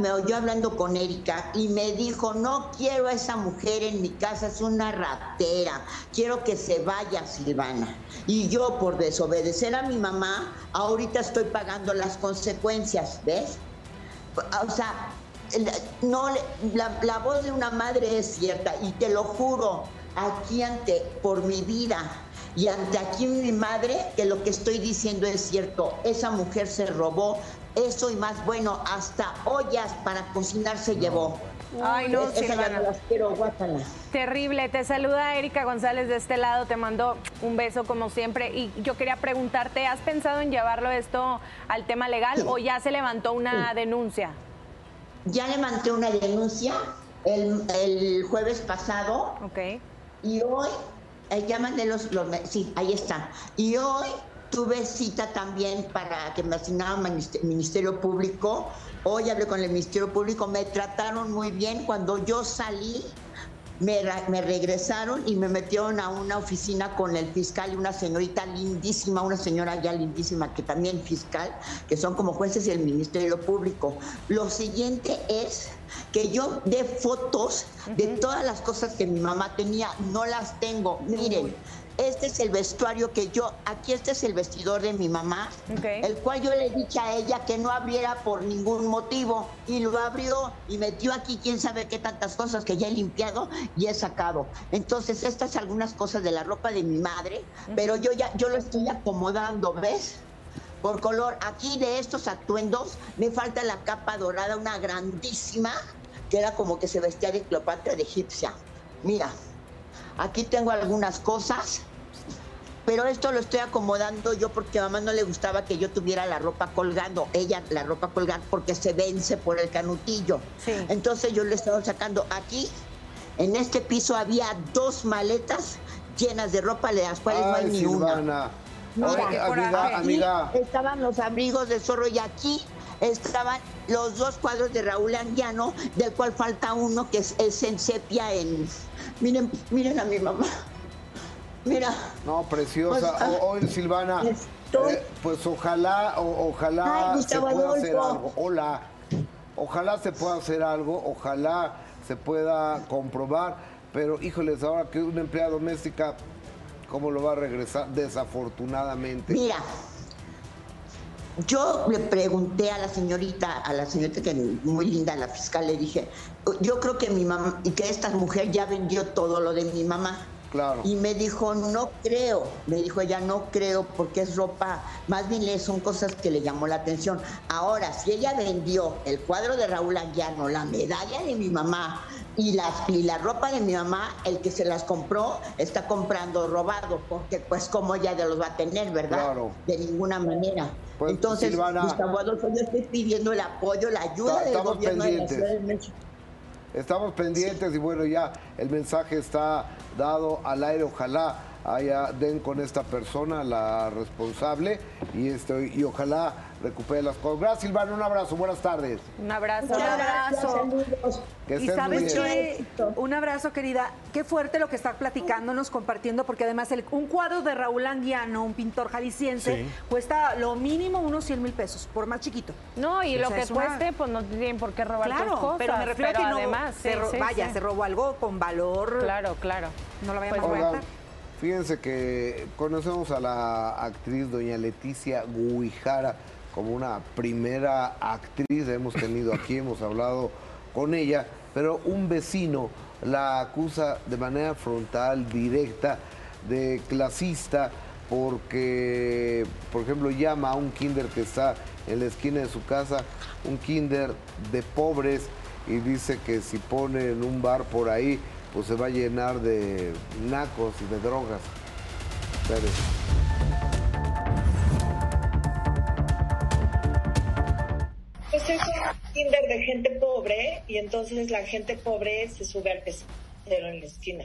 Speaker 15: me oyó hablando con Erika y me dijo, no quiero a esa mujer en mi casa, es una ratera, quiero que se vaya Silvana. Y yo por desobedecer a mi mamá, ahorita estoy pagando las consecuencias, ¿ves? O sea, no, la voz de una madre es cierta y te lo juro, aquí ante, por mi vida y ante aquí mi madre, que lo que estoy diciendo es cierto. Esa mujer se robó eso y más, bueno, hasta ollas para cocinar se llevó.
Speaker 1: Ay, no,
Speaker 15: Esa ya no las quiero, guácala.
Speaker 1: Terrible, te saluda Erika González de este lado, te mando un beso como siempre y yo quería preguntarte, ¿has pensado en llevarlo esto al tema legal o ya se levantó una denuncia?
Speaker 15: Ya levanté una denuncia el, el jueves pasado.
Speaker 1: Ok.
Speaker 15: Y hoy, eh, mandé los, los sí, ahí está. Y hoy tuve cita también para que me asignaran ministe- Ministerio Público. Hoy hablé con el Ministerio Público, me trataron muy bien. Cuando yo salí, me, me regresaron y me metieron a una oficina con el fiscal y una señorita lindísima, una señora ya lindísima que también fiscal, que son como jueces y el Ministerio Público. Lo siguiente es que yo dé fotos de todas las cosas que mi mamá tenía, no las tengo. Miren, este es el vestuario que yo, aquí este es el vestidor de mi mamá, el cual yo le dije a ella que no abriera por ningún motivo y lo abrió y metió aquí quién sabe qué tantas cosas que ya he limpiado y he sacado. Entonces, estas algunas cosas de la ropa de mi madre, pero yo ya yo lo estoy acomodando, ¿ves? Por color, aquí de estos atuendos me falta la capa dorada, una grandísima, que era como que se vestía de Cleopatra de egipcia. Mira, aquí tengo algunas cosas, pero esto lo estoy acomodando yo porque a mamá no le gustaba que yo tuviera la ropa colgando, ella la ropa colgando porque se vence por el canutillo. Entonces yo le estaba sacando aquí, en este piso había dos maletas llenas de ropa, de las cuales no hay
Speaker 3: Ay,
Speaker 15: ni una.
Speaker 3: Silvana.
Speaker 15: Mira,
Speaker 3: Ay, amiga.
Speaker 15: Estaban los abrigos de zorro y aquí estaban los dos cuadros de Raúl Anguiano, del cual falta uno que es, es en sepia en... Miren, miren a mi mamá. Mira.
Speaker 3: No, preciosa.
Speaker 15: Pues, ah,
Speaker 3: oye, Silvana, eh, pues ojalá, o- ojalá
Speaker 15: Ay,
Speaker 3: se pueda hacer algo. Hola. Ojalá se pueda hacer algo, ojalá se pueda comprobar, pero híjoles, ahora que una empleada doméstica, ¿cómo lo va a regresar? Desafortunadamente.
Speaker 15: Mira, yo le pregunté a la señorita, a la señorita que es muy linda, la fiscal, le dije, yo creo que mi mamá, y que esta mujer ya vendió todo lo de mi mamá.
Speaker 3: Claro.
Speaker 15: Y me dijo, no creo. Me dijo ella, no creo porque es ropa, más bien son cosas que le llamó la atención. Ahora, si ella vendió el cuadro de Raúl Anguiano, la medalla de mi mamá y, las, y la ropa de mi mamá, el que se las compró está comprando robado, porque pues como ella de los va a tener, ¿verdad?
Speaker 3: Claro.
Speaker 15: De ninguna manera.
Speaker 3: Pues,
Speaker 15: Entonces,
Speaker 3: Silvana-
Speaker 15: Gustavo Adolfo, yo estoy pidiendo el apoyo, la ayuda del gobierno de la
Speaker 3: pendientes.
Speaker 15: Ciudad de México.
Speaker 3: Estamos pendientes y bueno, ya el mensaje está dado al aire. Ojalá haya, den con esta persona, la responsable, y, este, y ojalá recupere las cosas. Gracias, Silvana. Un abrazo. Buenas tardes.
Speaker 1: Un abrazo.
Speaker 2: Un abrazo.
Speaker 3: Que
Speaker 2: Y sabes
Speaker 3: bien.
Speaker 2: qué, un abrazo querida, qué fuerte lo que está platicándonos, compartiendo, porque además el- un cuadro de Raúl Anguiano, un pintor jalisciense,
Speaker 1: Sí.
Speaker 2: cuesta lo mínimo unos 100 mil pesos, por más chiquito.
Speaker 1: No, y
Speaker 2: O
Speaker 1: lo
Speaker 2: sea,
Speaker 1: que
Speaker 2: una-
Speaker 1: cueste, pues no tienen por qué robar tus
Speaker 2: Claro,
Speaker 1: cosas.
Speaker 2: pero me refiero a que no,
Speaker 1: además,
Speaker 2: se
Speaker 1: sí,
Speaker 2: ro-
Speaker 1: sí,
Speaker 2: vaya,
Speaker 1: sí.
Speaker 2: se robó algo con valor.
Speaker 1: Claro, claro.
Speaker 2: No lo vayamos a guardar.
Speaker 3: fíjense que conocemos a la actriz doña Leticia Guijara como una primera actriz, hemos tenido aquí, hemos hablado con ella, pero un vecino la acusa de manera frontal, directa, de clasista, porque, por ejemplo, llama a un kinder que está en la esquina de su casa, un kinder de pobres, y dice que si pone en un bar por ahí, pues se va a llenar de nacos y de drogas.
Speaker 16: Gente pobre y entonces la gente pobre se sube al pecero en la esquina.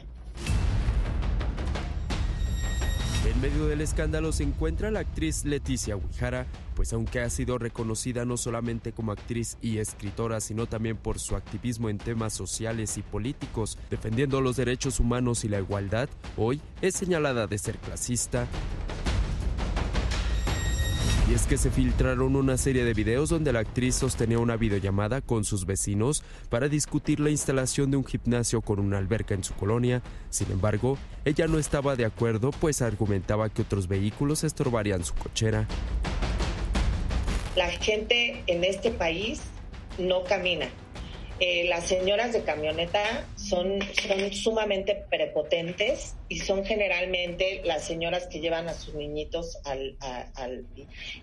Speaker 17: En medio del escándalo se encuentra la actriz Leticia Guijara, pues aunque ha sido reconocida no solamente como actriz y escritora, sino también por su activismo en temas sociales y políticos, defendiendo los derechos humanos y la igualdad, hoy es señalada de ser clasista. Y es que se filtraron una serie de videos donde la actriz sostenía una videollamada con sus vecinos para discutir la instalación de un gimnasio con una alberca en su colonia. Sin embargo, ella no estaba de acuerdo, pues argumentaba que otros vehículos estorbarían su cochera.
Speaker 16: La gente en este país no camina. Eh, las señoras de camioneta son, son sumamente prepotentes y son generalmente las señoras que llevan a sus niñitos al, al-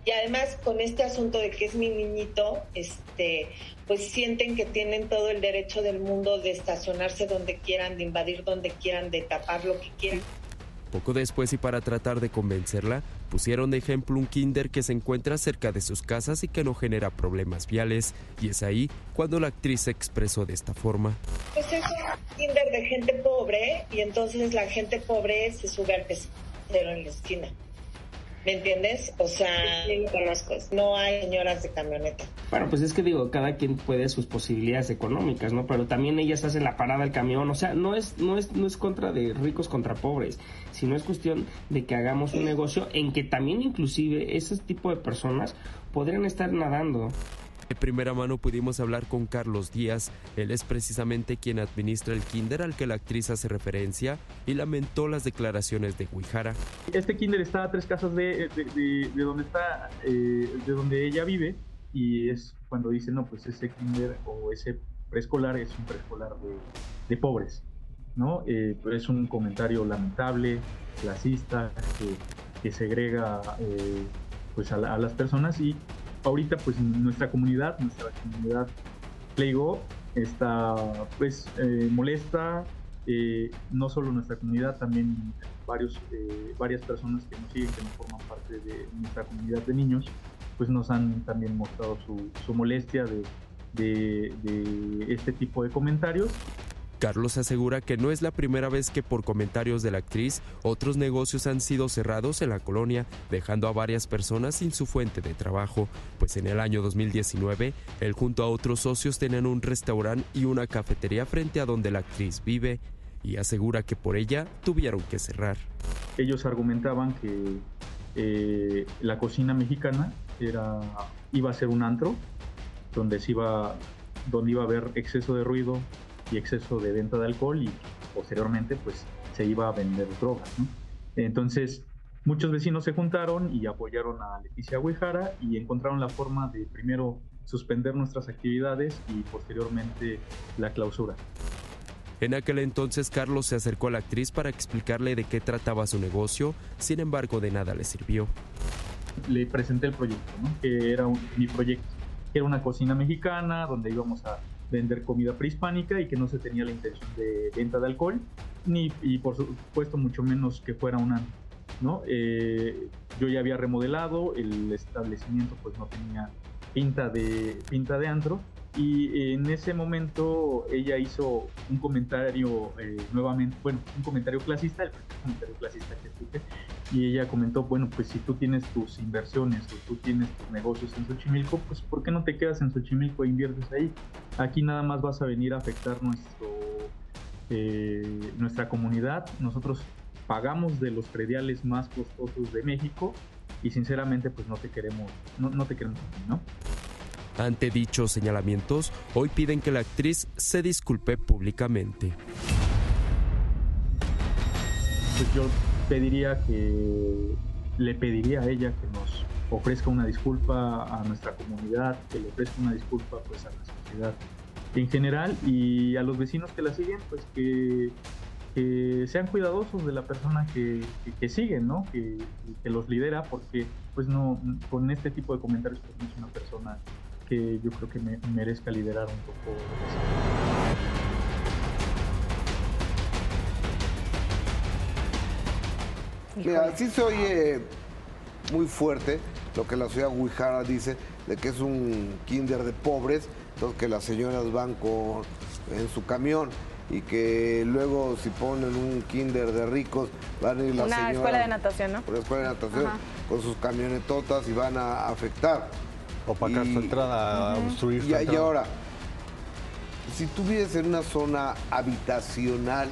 Speaker 16: y además con este asunto de que es mi niñito este pues sienten que tienen todo el derecho del mundo de estacionarse donde quieran de invadir donde quieran de tapar lo que quieran.
Speaker 17: Poco después y para tratar de convencerla, pusieron de ejemplo un kinder que se encuentra cerca de sus casas y que no genera problemas viales, y es ahí cuando la actriz se expresó de esta forma.
Speaker 16: Pues es un kinder de gente pobre y entonces la gente pobre se sube al pecero en la esquina. ¿Me entiendes? O sea, no hay señoras de camioneta.
Speaker 18: Bueno, pues es que digo, cada quien puede sus posibilidades económicas, ¿no? Pero también ellas hacen la parada del camión, o sea, no es, no es, no es contra de ricos contra pobres, sino es cuestión de que hagamos un negocio en que también inclusive ese tipo de personas podrían estar nadando.
Speaker 17: De primera mano pudimos hablar con Carlos Díaz, él es precisamente quien administra el kinder al que la actriz hace referencia y lamentó las declaraciones de Guijara.
Speaker 19: Este kinder está a tres casas de, de- de- de donde está, eh, de donde ella vive, y es cuando dice, no, pues ese kinder o ese preescolar es un preescolar de, pobres, ¿no? Eh, pero es un comentario lamentable, clasista, que, que segrega eh, pues a las personas y ahorita pues nuestra comunidad, nuestra comunidad Playgo está pues eh, molesta, eh, no solo nuestra comunidad, también varios, eh, varias personas que nos siguen, que no forman parte de nuestra comunidad de niños, pues nos han también mostrado su, su molestia de, de- de este tipo de comentarios.
Speaker 17: Carlos asegura que no es la primera vez que por comentarios de la actriz otros negocios han sido cerrados en la colonia, dejando a varias personas sin su fuente de trabajo, pues en el año 2019 él junto a otros socios tenían un restaurante y una cafetería frente a donde la actriz vive y asegura que por ella tuvieron que cerrar.
Speaker 19: Ellos argumentaban que eh, la cocina mexicana era, iba a ser un antro donde se iba, donde iba a haber exceso de ruido y exceso de venta de alcohol y posteriormente pues se iba a vender drogas. ¿no? Entonces muchos vecinos se juntaron y apoyaron a Leticia Huijara y encontraron la forma de primero suspender nuestras actividades y posteriormente la clausura.
Speaker 17: En aquel entonces Carlos se acercó a la actriz para explicarle de qué trataba su negocio, sin embargo de nada le sirvió.
Speaker 19: le presenté el proyecto, ¿no? que era un- mi proyecto, que era una cocina mexicana donde íbamos a vender comida prehispánica y que no se tenía la intención de venta de alcohol, ni y por supuesto mucho menos que fuera una ¿no? Eh, yo ya había remodelado, el establecimiento pues no tenía pinta de, pinta de antro y en ese momento ella hizo un comentario eh, nuevamente, bueno, un comentario clasista, el primer comentario clasista que escuché, y ella comentó, bueno, pues si tú tienes tus inversiones o tú tienes tus negocios en Xochimilco, pues ¿por qué no te quedas en Xochimilco e inviertes ahí? Aquí nada más vas a venir a afectar nuestro, eh, nuestra comunidad. Nosotros pagamos de los prediales más costosos de México y sinceramente pues no te queremos, no, no te queremos ¿no?
Speaker 17: Ante dichos señalamientos, hoy piden que la actriz se disculpe públicamente.
Speaker 19: Pues yo pediría que le pediría a ella que nos ofrezca una disculpa a nuestra comunidad, que le ofrezca una disculpa pues a la sociedad en general y a los vecinos que la siguen, pues que, sean cuidadosos de la persona que, que, que siguen, ¿no? Que, que, los lidera, porque pues no, con este tipo de comentarios pues no es una persona que yo creo que me, merezca liderar un poco.
Speaker 3: Mira, sí se oye muy fuerte lo que la ciudad Guijara dice de que es un kinder de pobres, entonces que las señoras van con, en su camión y que luego si ponen un kinder de ricos van a ir las
Speaker 1: Una
Speaker 3: señoras
Speaker 1: escuela de natación, ¿no?
Speaker 3: Una escuela de natación
Speaker 1: Ajá.
Speaker 3: con sus camionetotas y van a afectar.
Speaker 4: Opacar su entrada,
Speaker 3: Ujú.
Speaker 4: obstruir su
Speaker 3: y, y ahora, si tú vives en una zona habitacional,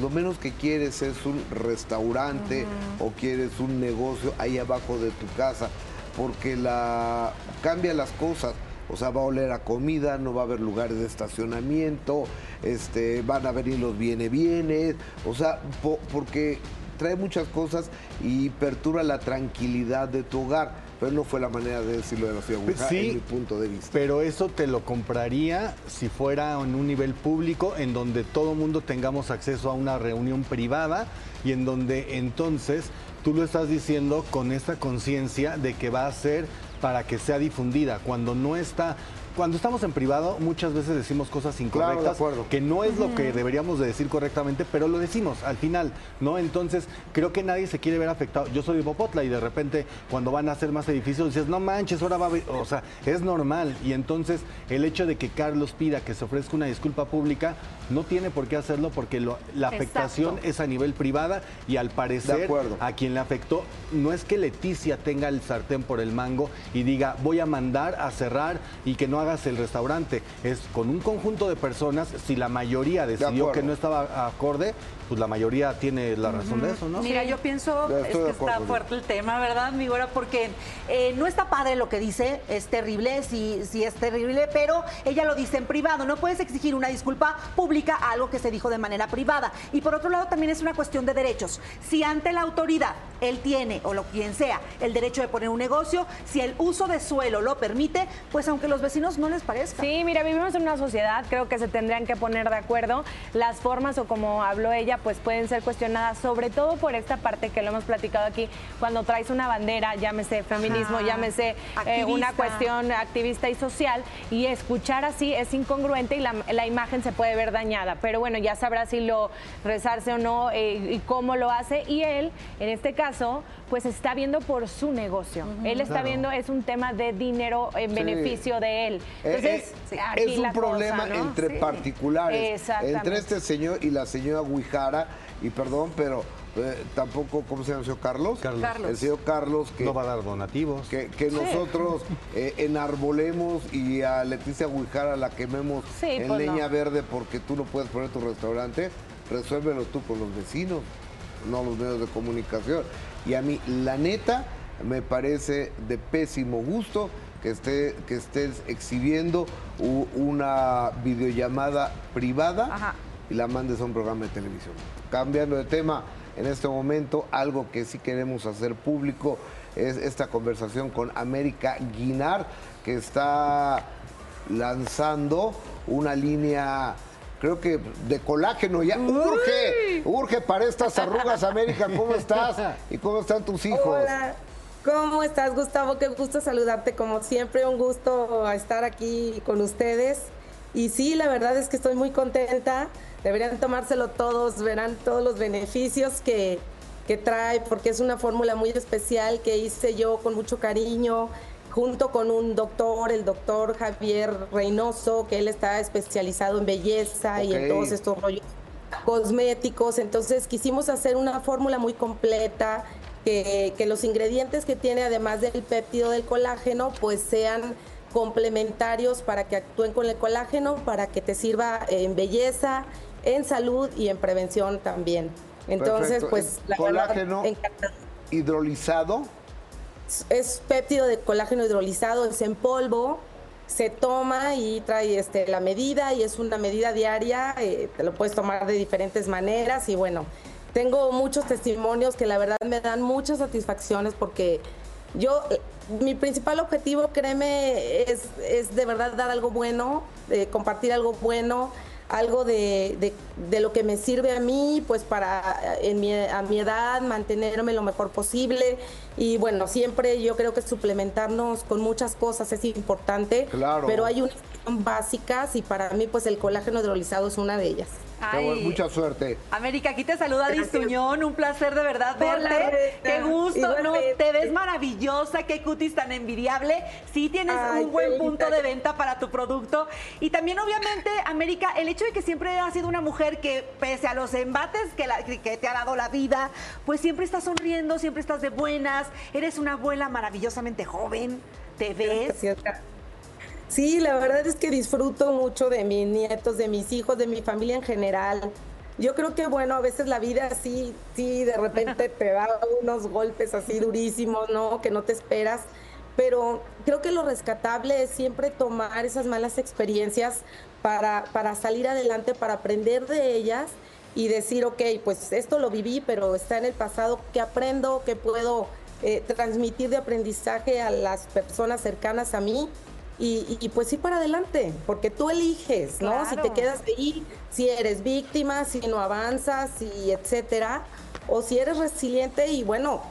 Speaker 3: lo menos que quieres es un restaurante o quieres un negocio ahí abajo de tu casa, porque la cambia las cosas. O sea, va a oler a comida, no va a haber lugares de estacionamiento, este, van a venir los viene bienes, o sea, po- porque trae muchas cosas y perturba la tranquilidad de tu hogar. Pero no fue la manera de decirlo de la ciudad
Speaker 4: Sí,
Speaker 3: en mi punto de vista.
Speaker 4: Pero eso te lo compraría si fuera en un nivel público en donde todo mundo tengamos acceso a una reunión privada y en donde entonces tú lo estás diciendo con esta conciencia de que va a ser para que sea difundida. Cuando no está, cuando estamos en privado muchas veces decimos cosas incorrectas
Speaker 3: Claro, de acuerdo.
Speaker 4: que no es lo que deberíamos de decir correctamente, pero lo decimos al final, ¿no? Entonces, creo que nadie se quiere ver afectado. Yo soy de Popotla y de repente cuando van a hacer más edificios dices, no manches, ahora va a haber-". o sea, es normal y entonces el hecho de que Carlos pida que se ofrezca una disculpa pública no tiene por qué hacerlo porque lo- la
Speaker 1: Exacto.
Speaker 4: afectación es a nivel privada y al parecer
Speaker 3: De acuerdo.
Speaker 4: a quien le afectó no es que Leticia tenga el sartén por el mango y diga voy a mandar a cerrar y que no hagas el restaurante. Es con un conjunto de personas, si la mayoría decidió que no estaba acorde, pues la mayoría tiene la razón de eso, ¿no?
Speaker 2: Mira, yo pienso es que
Speaker 3: acuerdo
Speaker 2: está fuerte el tema, ¿verdad, mi güera? Porque eh, no está padre lo que dice, es terrible, sí, sí es terrible, pero ella lo dice en privado. No puedes exigir una disculpa pública a algo que se dijo de manera privada. Y por otro lado, también es una cuestión de derechos. Si ante la autoridad él tiene, o lo quien sea, el derecho de poner un negocio, si el uso de suelo lo permite, pues aunque los vecinos no les parezca.
Speaker 1: Sí, mira, vivimos en una sociedad, creo que se tendrían que poner de acuerdo. Las formas o como habló ella, pues pueden ser cuestionadas, sobre todo por esta parte que lo hemos platicado aquí, cuando traes una bandera, llámese feminismo,
Speaker 2: Ajá.
Speaker 1: llámese eh, una cuestión activista y social, y escuchar así es incongruente y la, la imagen se puede ver dañada. Pero bueno, ya sabrá si lo rezarse o no eh, y cómo lo hace. Y él, en este caso, pues está viendo por su negocio. Él está
Speaker 3: Claro.
Speaker 1: viendo, es un tema de dinero en
Speaker 3: Sí.
Speaker 1: beneficio de él.
Speaker 3: Eh,
Speaker 1: Entonces,
Speaker 3: eh,
Speaker 1: aquí
Speaker 3: es un
Speaker 1: la
Speaker 3: problema
Speaker 1: cosa, ¿no?
Speaker 3: entre
Speaker 1: Sí.
Speaker 3: particulares,
Speaker 1: Exactamente.
Speaker 3: entre este señor y la señora Y perdón, pero eh, tampoco, ¿cómo se llama el señor Carlos?
Speaker 1: Carlos.
Speaker 3: El señor Carlos que,
Speaker 4: No va a dar donativos.
Speaker 3: que, que nosotros eh, enarbolemos y a Leticia Guijara la quememos
Speaker 1: Sí,
Speaker 3: en
Speaker 1: pues
Speaker 3: leña
Speaker 1: no.
Speaker 3: verde porque tú no puedes poner tu restaurante, resuélvelo tú con los vecinos, no los medios de comunicación. Y a mí, la neta, me parece de pésimo gusto que, esté, que estés exhibiendo una videollamada privada
Speaker 2: Ajá.
Speaker 3: Y la mandes a un programa de televisión. Cambiando de tema, en este momento algo que sí queremos hacer público es esta conversación con América Guinar, que está lanzando una línea, creo que de colágeno ya. Urge, urge para estas arrugas, América. ¿Cómo estás? ¿Y cómo están tus hijos?
Speaker 20: Hola, ¿cómo estás Gustavo? Qué gusto saludarte como siempre, un gusto estar aquí con ustedes. Y sí, la verdad es que estoy muy contenta. Deberían tomárselo todos, verán todos los beneficios que, que trae, porque es una fórmula muy especial que hice yo con mucho cariño, junto con un doctor, el doctor Javier Reynoso, que él está especializado en belleza y en todos estos rollos cosméticos. Entonces quisimos hacer una fórmula muy completa, que, que los ingredientes que tiene, además del péptido del colágeno, pues sean complementarios para que actúen con el colágeno, para que te sirva en belleza, en salud y en prevención también. Entonces,
Speaker 3: Perfecto.
Speaker 20: pues la
Speaker 3: colágeno hidrolizado.
Speaker 20: es péptido de colágeno hidrolizado, es en polvo, se toma y trae este, la medida y es una medida diaria, eh, te lo puedes tomar de diferentes maneras y bueno, tengo muchos testimonios que la verdad me dan muchas satisfacciones porque yo, mi principal objetivo, créeme, es, es de verdad dar algo bueno, eh, compartir algo bueno, algo de, de- de lo que me sirve a mí, pues para en mi, a mi edad mantenerme lo mejor posible. Y bueno, siempre yo creo que suplementarnos con muchas cosas es importante,
Speaker 3: Claro.
Speaker 20: pero hay unas que son básicas y para mí pues el colágeno hidrolizado es una de ellas.
Speaker 2: Ay.
Speaker 3: Mucha suerte.
Speaker 2: América, aquí te saluda Adis
Speaker 20: Gracias.
Speaker 2: Tuñón, un placer de verdad
Speaker 20: Hola,
Speaker 2: verte. Qué gusto, no, te ves maravillosa, qué cutis tan envidiable. Sí tienes
Speaker 20: Ay,
Speaker 2: un buen
Speaker 20: linda.
Speaker 2: punto de venta para tu producto. Y también, obviamente, América, el hecho de que siempre has sido una mujer que, pese a los embates que, la- que te ha dado la vida, pues siempre estás sonriendo, siempre estás de buenas, eres una abuela maravillosamente joven, te ves.
Speaker 20: Sí, la verdad es que disfruto mucho de mis nietos, de mis hijos, de mi familia en general. Yo creo que, bueno, a veces la vida sí, sí, de repente te da unos golpes así durísimos, ¿no? Que no te esperas. Pero creo que lo rescatable es siempre tomar esas malas experiencias para, para salir adelante, para aprender de ellas y decir, ok, pues esto lo viví, pero está en el pasado, ¿qué aprendo? ¿Qué puedo eh, transmitir de aprendizaje a las personas cercanas a mí? Y, y- pues sí para adelante, porque tú eliges, ¿no? Si te quedas ahí, si eres víctima, si no avanzas, y etcétera, o si eres resiliente y bueno,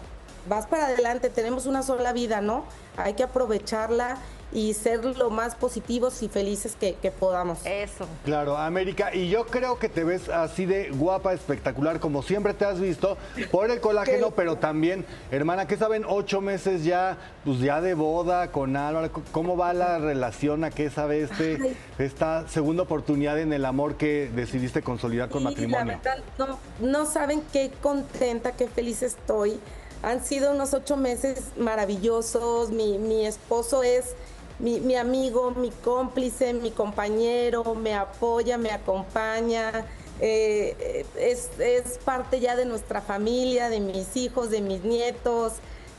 Speaker 20: vas para adelante, tenemos una sola vida, ¿no? Hay que aprovecharla y ser lo más positivos y felices que, que podamos.
Speaker 2: Eso.
Speaker 4: Claro, América, y yo creo que te ves así de guapa, espectacular, como siempre te has visto, por el colágeno, pero también, hermana, ¿qué saben? Ocho meses ya, pues ya de boda con Álvaro, ¿cómo va la relación? ¿A qué sabe este, esta segunda oportunidad en el amor que decidiste consolidar con matrimonio?
Speaker 20: La verdad, no, no saben qué contenta, qué feliz estoy. Han sido unos ocho meses maravillosos. Mi, mi esposo es mi, mi amigo, mi cómplice, mi compañero, me apoya, me acompaña. eh, es, parte ya de nuestra familia, de mis hijos, de mis nietos.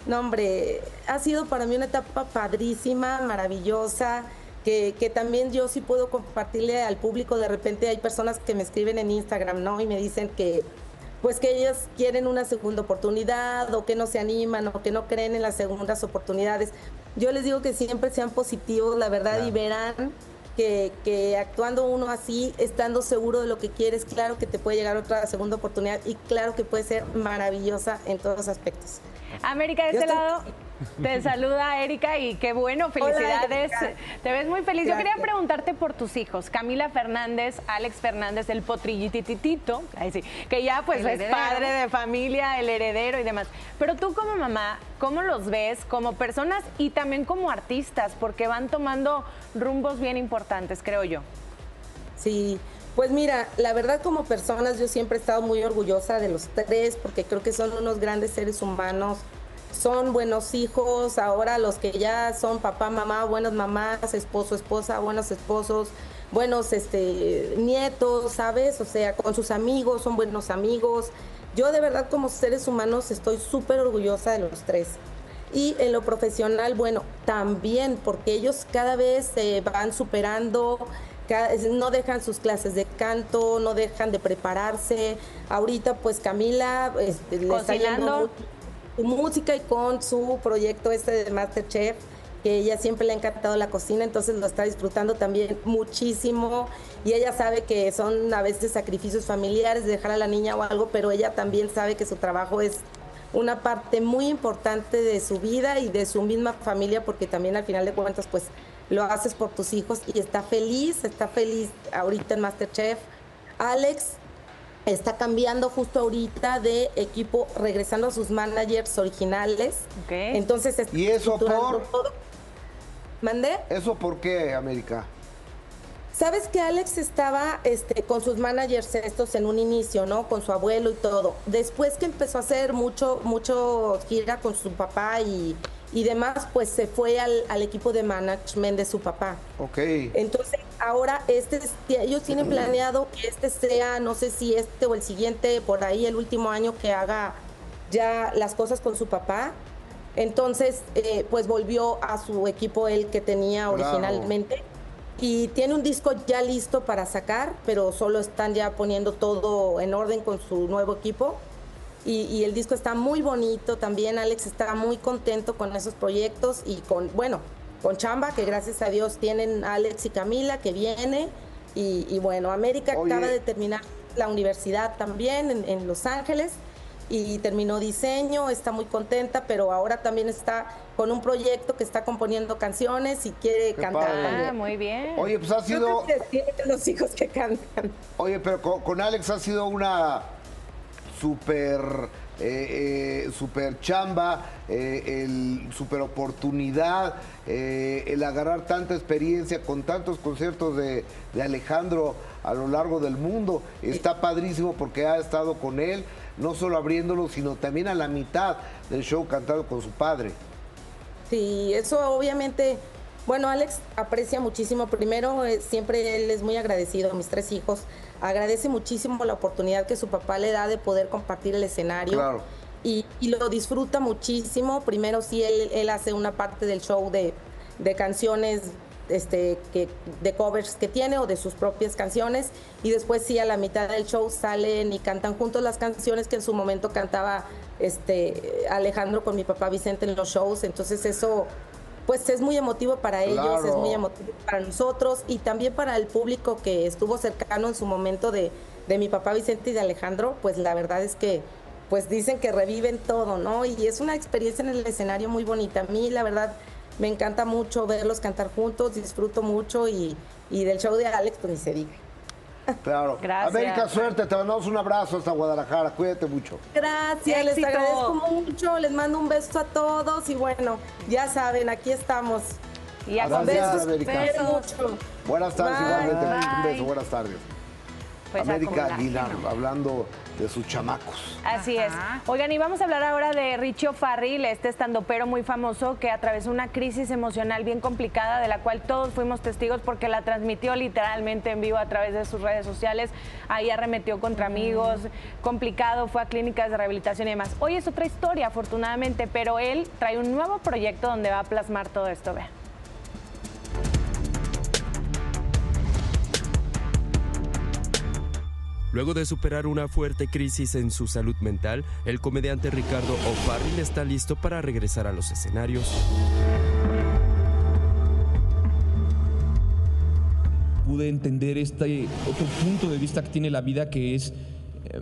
Speaker 20: No, hombre, ha sido para mí una etapa padrísima, maravillosa que, que también yo sí puedo compartirle al público. De repente hay personas que me escriben en Instagram, ¿no? Y me dicen que pues que ellas quieren una segunda oportunidad o que no se animan o que no creen en las segundas oportunidades. Yo les digo que siempre sean positivos, la verdad, y verán que, que actuando uno así, estando seguro de lo que quieres, claro que te puede llegar otra segunda oportunidad y claro que puede ser maravillosa en todos los aspectos.
Speaker 1: América, de
Speaker 20: Yo
Speaker 1: este
Speaker 20: estoy-
Speaker 1: lado te saluda Erika y qué bueno, felicidades. Te ves muy feliz. Yo quería preguntarte por tus hijos, Camila Fernández, Alex Fernández, el potrillititito, que ya pues
Speaker 2: El
Speaker 1: es
Speaker 2: heredero.
Speaker 1: padre de familia, el heredero y demás. Pero tú como mamá, ¿cómo los ves como personas y también como artistas? Porque van tomando rumbos bien importantes, creo yo.
Speaker 20: Sí, pues mira, la verdad como personas yo siempre he estado muy orgullosa de los tres porque creo que son unos grandes seres humanos, son buenos hijos, ahora los que ya son papá, mamá, buenas mamás, esposo, esposa, buenos esposos, buenos este, nietos, ¿sabes? O sea, con sus amigos, son buenos amigos. Yo de verdad como seres humanos estoy súper orgullosa de los tres. Y en lo profesional, bueno, también, porque ellos cada vez se van superando, no dejan sus clases de canto, no dejan de prepararse. Ahorita, pues Camila este, le está yendo música y con su proyecto este de Masterchef, que ella siempre le ha encantado la cocina, entonces lo está disfrutando también muchísimo. Y ella sabe que son a veces sacrificios familiares, de dejar a la niña o algo, pero ella también sabe que su trabajo es una parte muy importante de su vida y de su misma familia, porque también al final de cuentas, pues lo haces por tus hijos y está feliz, está feliz ahorita en Masterchef. Alex, está cambiando justo ahorita de equipo, regresando a sus managers originales. Entonces, está
Speaker 3: ¿Y eso por?
Speaker 20: todo. ¿Mandé?
Speaker 3: ¿Eso por qué, América?
Speaker 20: Sabes que Alex estaba este, con sus managers estos en un inicio, ¿no? Con su abuelo y todo. Después que empezó a hacer mucho, mucho gira con su papá y, y demás, pues se fue al, al equipo de management de su papá.
Speaker 3: Ok.
Speaker 20: Entonces, ahora este, es- ellos tienen planeado que este sea, no sé si este o el siguiente, por ahí el último año que haga ya las cosas con su papá. Entonces, eh, pues volvió a su equipo el que tenía
Speaker 21: Bravo.
Speaker 20: originalmente. Y tiene un disco ya listo para sacar, pero solo están ya poniendo todo en orden con su nuevo equipo. Y, y el disco está muy bonito también. Alex está muy contento con esos proyectos y con, bueno, con Chamba, que gracias a Dios tienen a Alex y Camila, que viene. Y, y bueno, América
Speaker 3: Oye.
Speaker 20: acaba de terminar la universidad también en, en Los Ángeles y terminó diseño, está muy contenta, pero ahora también está con un proyecto que está componiendo canciones y quiere
Speaker 3: Qué
Speaker 20: cantar.
Speaker 1: Ah, muy bien.
Speaker 3: Oye, pues ha sido.
Speaker 20: Creo que tiene los hijos que cantan.
Speaker 3: Oye, pero con, con Alex ha sido una super, eh, eh, super chamba, eh, el super oportunidad, el agarrar tanta experiencia con tantos conciertos de, Alejandro a lo largo del mundo. Está padrísimo porque ha estado con él, no solo abriéndolo, sino también a la mitad del show cantando con su padre.
Speaker 20: Sí, eso obviamente, bueno, Alex aprecia muchísimo. Primero, siempre él es muy agradecido a mis tres hijos. Agradece muchísimo la oportunidad que su papá le da de poder compartir el escenario.
Speaker 3: Claro.
Speaker 20: Y, y lo disfruta muchísimo. Primero, sí, él, él hace una parte del show de, de canciones este, que, de covers que tiene o de sus propias canciones. Y después, sí, a la mitad del show salen y cantan juntos las canciones que en su momento cantaba este, Alejandro con mi papá Vicente en los shows. Entonces, eso pues es muy emotivo para ellos,
Speaker 3: Claro.
Speaker 20: es muy emotivo para nosotros y también para el público que estuvo cercano en su momento de, de mi papá Vicente y de Alejandro, pues la verdad es que pues dicen que reviven todo, ¿no? Y es una experiencia en el escenario muy bonita. A mí la verdad me encanta mucho verlos cantar juntos, disfruto mucho y, y del show de Alex pues ni se diga.
Speaker 3: Claro.
Speaker 20: Gracias.
Speaker 3: América, suerte, te mandamos un abrazo hasta Guadalajara, cuídate mucho.
Speaker 20: Gracias, les agradezco mucho, les mando un beso a todos y bueno, ya saben, aquí estamos.
Speaker 1: Y
Speaker 3: a con
Speaker 20: besos,
Speaker 3: besos, América.
Speaker 20: besos mucho.
Speaker 3: Buenas tardes,
Speaker 20: Bye.
Speaker 3: igualmente. Un beso, buenas tardes.
Speaker 1: Pues,
Speaker 3: América. Aguilar, hablando de sus chamacos.
Speaker 1: Así es. Oigan, y vamos a hablar ahora de Richo Farril, este estandopero muy famoso que atravesó una crisis emocional bien complicada de la cual todos fuimos testigos porque la transmitió literalmente en vivo a través de sus redes sociales. Ahí arremetió contra amigos, complicado, fue a clínicas de rehabilitación y demás. Hoy es otra historia, afortunadamente, pero él trae un nuevo proyecto donde va a plasmar todo esto. Vean.
Speaker 17: Luego de superar una fuerte crisis en su salud mental, el comediante Ricardo O'Farrill está listo para regresar a los escenarios.
Speaker 22: pude entender este otro punto de vista que tiene la vida que es eh,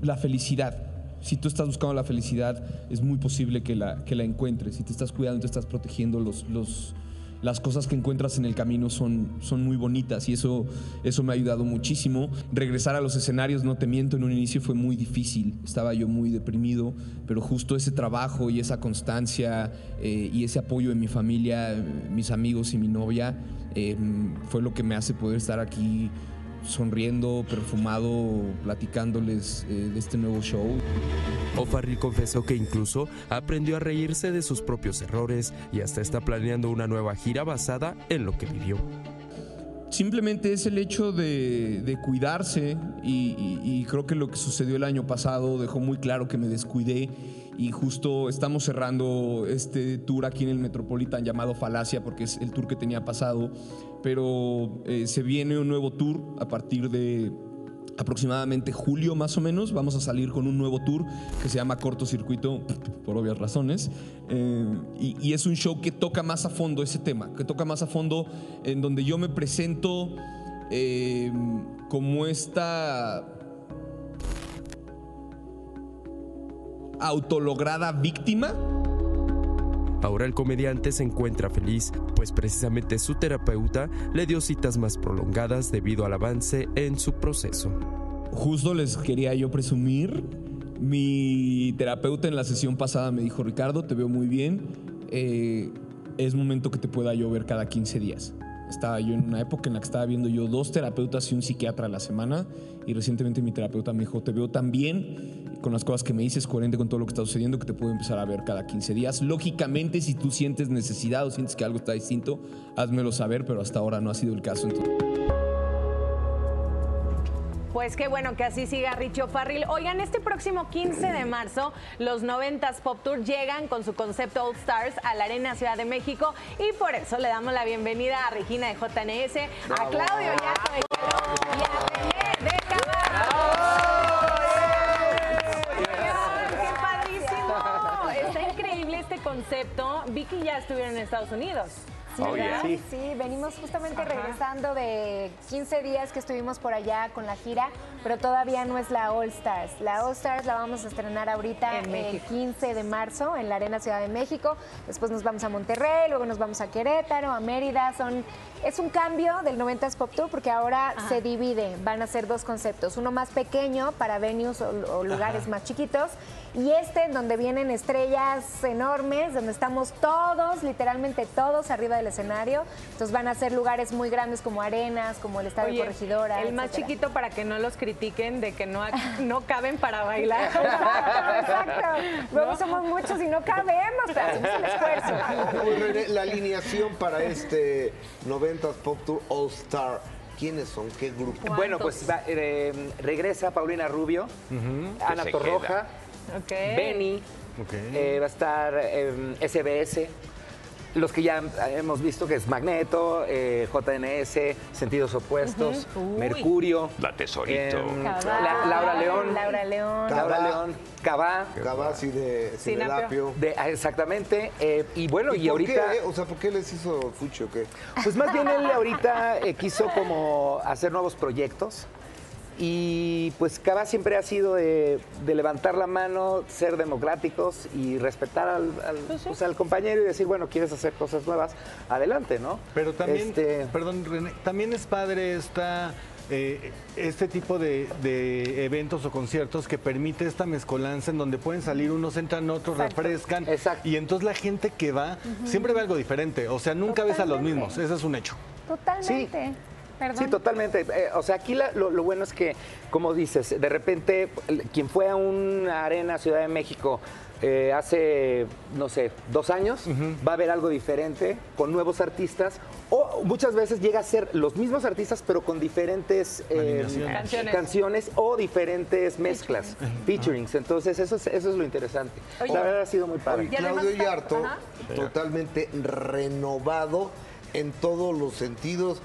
Speaker 22: la felicidad. Si tú estás buscando la felicidad, es muy posible que la, que la encuentres. Si te estás cuidando, te estás protegiendo, los, los, las cosas que encuentras en el camino son, son muy bonitas y eso, eso me ha ayudado muchísimo. Regresar a los escenarios, no te miento, en un inicio fue muy difícil. Estaba yo muy deprimido, pero justo ese trabajo y esa constancia eh, y ese apoyo de mi familia, mis amigos y mi novia, eh, fue lo que me hace poder estar aquí sonriendo, perfumado, platicándoles eh, de este nuevo show.
Speaker 17: O'Farrill confesó que incluso aprendió a reírse de sus propios errores y hasta está planeando una nueva gira basada en lo que vivió.
Speaker 22: Simplemente es el hecho de, de cuidarse y, y- y creo que lo que sucedió el año pasado dejó muy claro que me descuidé y justo estamos cerrando este tour aquí en el Metropolitan llamado Falacia porque es el tour que tenía pasado, pero eh, se viene un nuevo tour a partir de aproximadamente julio más o menos. Vamos a salir con un nuevo tour que se llama Cortocircuito por obvias razones. Eh, y, es un show que toca más a fondo ese tema que toca más a fondo en donde yo me presento eh, como esta autolograda víctima
Speaker 17: Ahora el comediante se encuentra feliz, pues precisamente su terapeuta le dio citas más prolongadas debido al avance en su proceso.
Speaker 22: justo les quería yo presumir. Mi terapeuta en la sesión pasada me dijo, Ricardo, te veo muy bien. eh, es momento que te pueda yo ver cada 15 días. Estaba yo en una época en la que estaba viendo yo dos terapeutas y un psiquiatra a la semana y recientemente mi terapeuta me dijo, te veo tan bien con las cosas que me dices, coherente con todo lo que está sucediendo, que te puedo empezar a ver cada 15 días. Lógicamente, si tú sientes necesidad o sientes que algo está distinto, házmelo saber, pero hasta ahora no ha sido el caso. Entonces...
Speaker 1: Pues qué bueno que así siga Richo Farril. Oigan, este próximo 15 de marzo, los 90s Pop Tour llegan con su concepto All Stars a la Arena Ciudad de México y por eso le damos la bienvenida a Regina de JNS, a Claudio Yarto de Caló y a René de Caballo. ¡Qué padrísimo! Está increíble este concepto. Vi que ya estuvieron en Estados Unidos.
Speaker 23: Sí,
Speaker 1: ¿verdad?
Speaker 23: ¿verdad? sí. venimos justamente
Speaker 1: Ajá.
Speaker 23: regresando de 15 días que estuvimos por allá con la gira, pero todavía no es la All Stars. La All Stars la vamos a estrenar ahorita
Speaker 1: En
Speaker 23: el
Speaker 1: México.
Speaker 23: 15 de marzo en la Arena Ciudad de México. Después nos vamos a Monterrey, luego nos vamos a Querétaro, a Mérida. Son, es un cambio del 90s Pop Tour porque ahora
Speaker 1: Ajá.
Speaker 23: se divide. Van a ser dos conceptos. Uno más pequeño para venues o, o lugares
Speaker 1: Ajá.
Speaker 23: más chiquitos y este en donde vienen estrellas enormes, donde estamos todos, literalmente todos arriba del escenario. Entonces van a ser lugares muy grandes como arenas, como el Estadio
Speaker 1: Oye,
Speaker 23: Corregidora.
Speaker 1: el más chiquito para que no los critiquen de que no, no caben para bailar.
Speaker 23: Exacto, exacto. Luego somos muchos y no cabemos, pero hacemos el esfuerzo.
Speaker 3: La alineación para este 90s Pop Tour All Star, ¿quiénes son? ¿Qué grupo?
Speaker 21: Bueno, pues va- eh, regresa Paulina Rubio, Ana Torroja. Benny, eh, va a estar eh, SBS, los que ya hemos visto que es Magneto, eh, JNS, Sentidos Opuestos. Mercurio.
Speaker 24: La Tesorito.
Speaker 21: em,
Speaker 23: Cabá.
Speaker 21: La- Laura León.
Speaker 23: Laura León.
Speaker 21: Laura León, Cabá.
Speaker 3: Cabasi de Cinelapio.
Speaker 21: De- ah, exactamente. eh, y bueno, y,
Speaker 3: por
Speaker 21: ahorita.
Speaker 3: qué? O sea, ¿por qué les hizo Fuchi o qué?
Speaker 21: Pues más bien él ahorita eh, quiso como hacer nuevos proyectos y pues Cava siempre ha sido de, de levantar la mano, ser democráticos y respetar al, al, pues, al compañero y decir, bueno, quieres hacer cosas nuevas, adelante, ¿no?
Speaker 4: Pero también,
Speaker 21: Este,
Speaker 4: perdón, René, también es padre esta, eh, este tipo de, de eventos o conciertos que permite esta mezcolanza en donde pueden salir unos, entran otros,
Speaker 21: Exacto.
Speaker 4: refrescan. Y entonces la gente que va siempre ve algo diferente. O sea, nunca ves a los
Speaker 23: Totalmente.
Speaker 4: mismos. Ese es un hecho.
Speaker 23: Totalmente. Perdón.
Speaker 21: Sí, totalmente. Eh, o sea, aquí la- lo, lo bueno es que, como dices, de repente, quien fue a una arena Ciudad de México eh, hace, no sé, dos años, va a ver algo diferente, con nuevos artistas, o muchas veces llega a ser los mismos artistas, pero con diferentes eh.
Speaker 1: Canciones.
Speaker 21: canciones o diferentes mezclas, featurings. Entonces, eso es, eso es lo interesante.
Speaker 1: Oye.
Speaker 21: la verdad ha sido muy padre.
Speaker 3: Oye, Claudio Yarto, totalmente renovado en todos los sentidos.